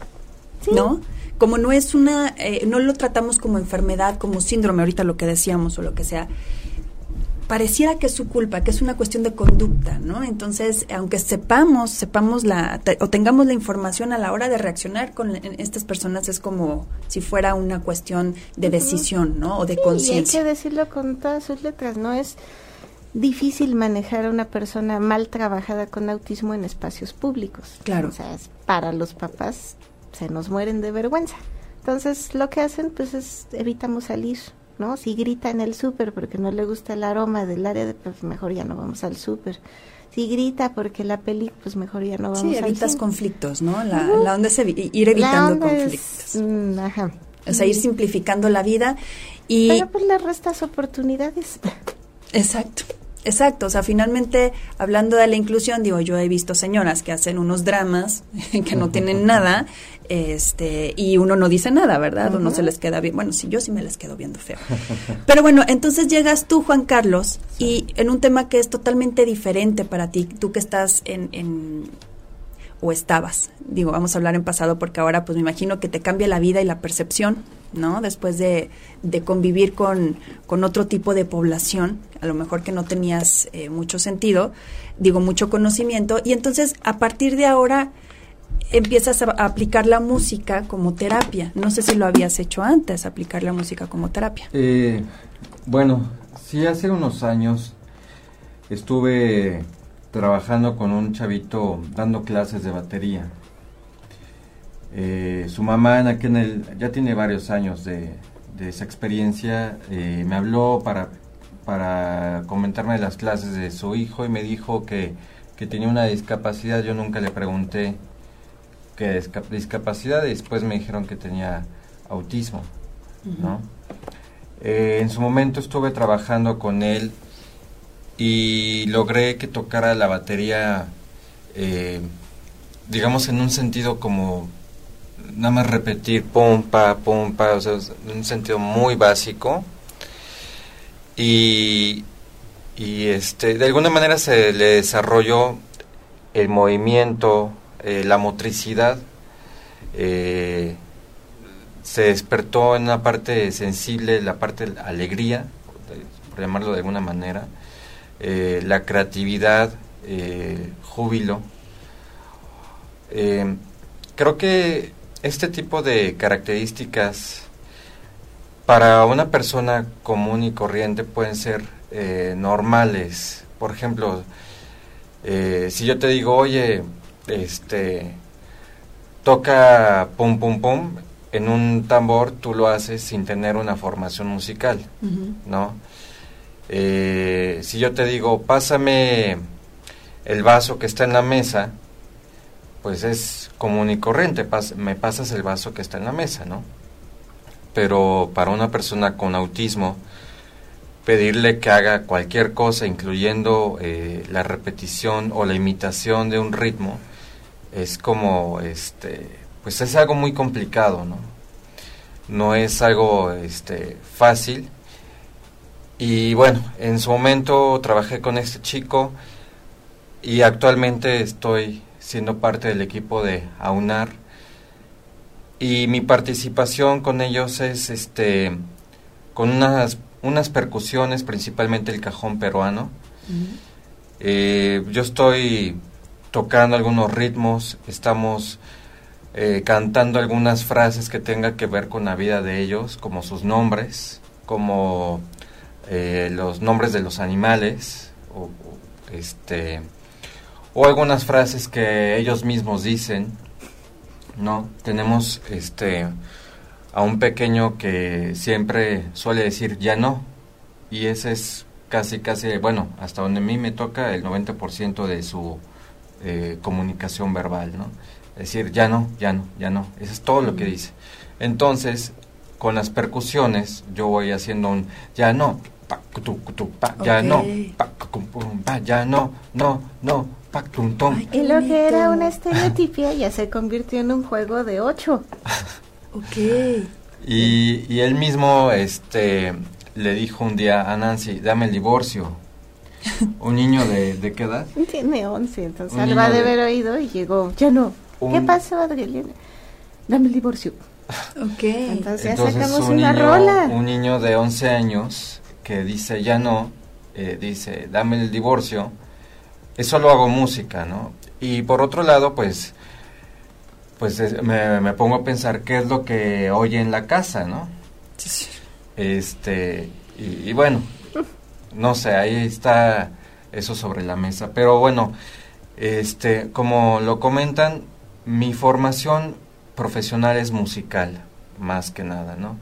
B: ¿no? Como no es una, eh, no lo tratamos como enfermedad, como síndrome, ahorita lo que decíamos o lo que sea, pareciera que es su culpa, que es una cuestión de conducta, ¿no? Entonces, aunque sepamos, sepamos la, o tengamos la información a la hora de reaccionar con estas personas, es como si fuera una cuestión de decisión, ¿no? O de conciencia.
D: hay que decirlo con todas sus letras, ¿no? Es difícil manejar a una persona mal trabajada con autismo en espacios públicos.
B: Claro.
D: O sea, para los papás se nos mueren de vergüenza. Entonces, lo que hacen, pues, es evitamos salir ¿no? Si grita en el súper porque no le gusta el aroma del área, de, pues mejor ya no vamos al súper. Si grita porque la peli, pues mejor ya no vamos sí,
B: evitas conflictos, ¿no? La, la onda es ir evitando conflictos. Mm, ajá. O sea, ir simplificando la vida y...
D: Pero pues le restas oportunidades.
B: Exacto. Exacto, o sea, finalmente, hablando de la inclusión, digo, yo he visto señoras que hacen unos dramas que no tienen nada, este, y uno no dice nada, ¿verdad? Uno se les queda bien, bueno, sí, yo sí me les quedo viendo feo. Pero bueno, entonces llegas tú, Juan Carlos, y en un tema que es totalmente diferente para ti, tú que estás en, en o estabas, digo, vamos a hablar en pasado porque ahora pues me imagino que te cambia la vida y la percepción ¿no? Después de, convivir con, otro tipo de población, a lo mejor que no tenías eh, mucho sentido, digo, mucho conocimiento, y entonces a partir de ahora empiezas a, aplicar la música como terapia. No sé si lo habías hecho antes, aplicar la música como terapia.
C: Eh, bueno, sí, hace unos años estuve trabajando con un chavito dando clases de batería eh, su mamá en aquel, ya tiene varios años de, esa experiencia, eh, me habló para, para comentarme las clases de su hijo y me dijo que, tenía una discapacidad, yo nunca le pregunté qué discapacidad y después me dijeron que tenía autismo, eh, en su momento estuve trabajando con él y logré que tocara la batería, digamos, en un sentido como nada más repetir pum, pa, pum, pa, o sea, en un sentido muy básico. Y, y este, de alguna manera se le desarrolló el movimiento, eh, la motricidad, eh, se despertó en una parte sensible, la parte de alegría, por llamarlo de alguna manera, eh, la creatividad, júbilo, creo que este tipo de características para una persona común y corriente pueden ser normales. Por ejemplo, si yo te digo, oye, este, toca pum pum pum, en un tambor tú lo haces sin tener una formación musical, ¿no? Eh, si yo te digo, pásame el vaso que está en la mesa, pues es común y corriente, me pasas el vaso que está en la mesa, ¿no? Pero para una persona con autismo, pedirle que haga cualquier cosa, incluyendo eh, la repetición o la imitación de un ritmo, es como, este, pues es algo muy complicado, ¿no? No es algo este, fácil. Y bueno, en su momento trabajé con este chico y actualmente estoy siendo parte del equipo de AUNAR. Y mi participación con ellos es este con unas unas percusiones principalmente el cajón peruano. Eh, yo estoy tocando algunos ritmos estamos eh, cantando algunas frases que tengan que ver con la vida de ellos como sus nombres como eh, los nombres de los animales o, este o algunas frases que ellos mismos dicen no tenemos este a un pequeño que siempre suele decir ya no y ese es casi casi bueno hasta donde a mí me toca el 90% de su eh, comunicación verbal no es decir ya no ya no ya no. Eso es todo lo que dice. Entonces con las percusiones yo voy haciendo un ya no ya no, ya no, no, no,
D: Y lo que era una estereotipia ya se convirtió en un juego de ocho.
B: ok.
C: Y, y él mismo este, le dijo un día a Nancy, dame el divorcio. ¿Un niño de, de qué edad?
D: Tiene once, entonces va de haber oído y llegó, ya no. ¿Qué pasó, Adriana? Dame el divorcio.
B: Ok.
D: Entonces, ya sacamos una rola.
C: Un niño de 11 años que dice ya no, eh, dice dame el divorcio, eso lo hago música, ¿no? Y por otro lado, pues, pues me, pongo a pensar qué es lo que oye en la casa, ¿no? Este, y, bueno, no sé, ahí está eso sobre la mesa. Pero bueno, este, como lo comentan, mi formación profesional es musical, más que nada, ¿no?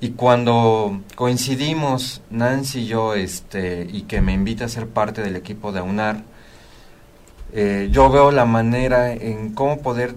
C: Y cuando coincidimos Nancy y yo, este, y que me invita a ser parte del equipo de AUNAR, eh, yo veo la manera en cómo poder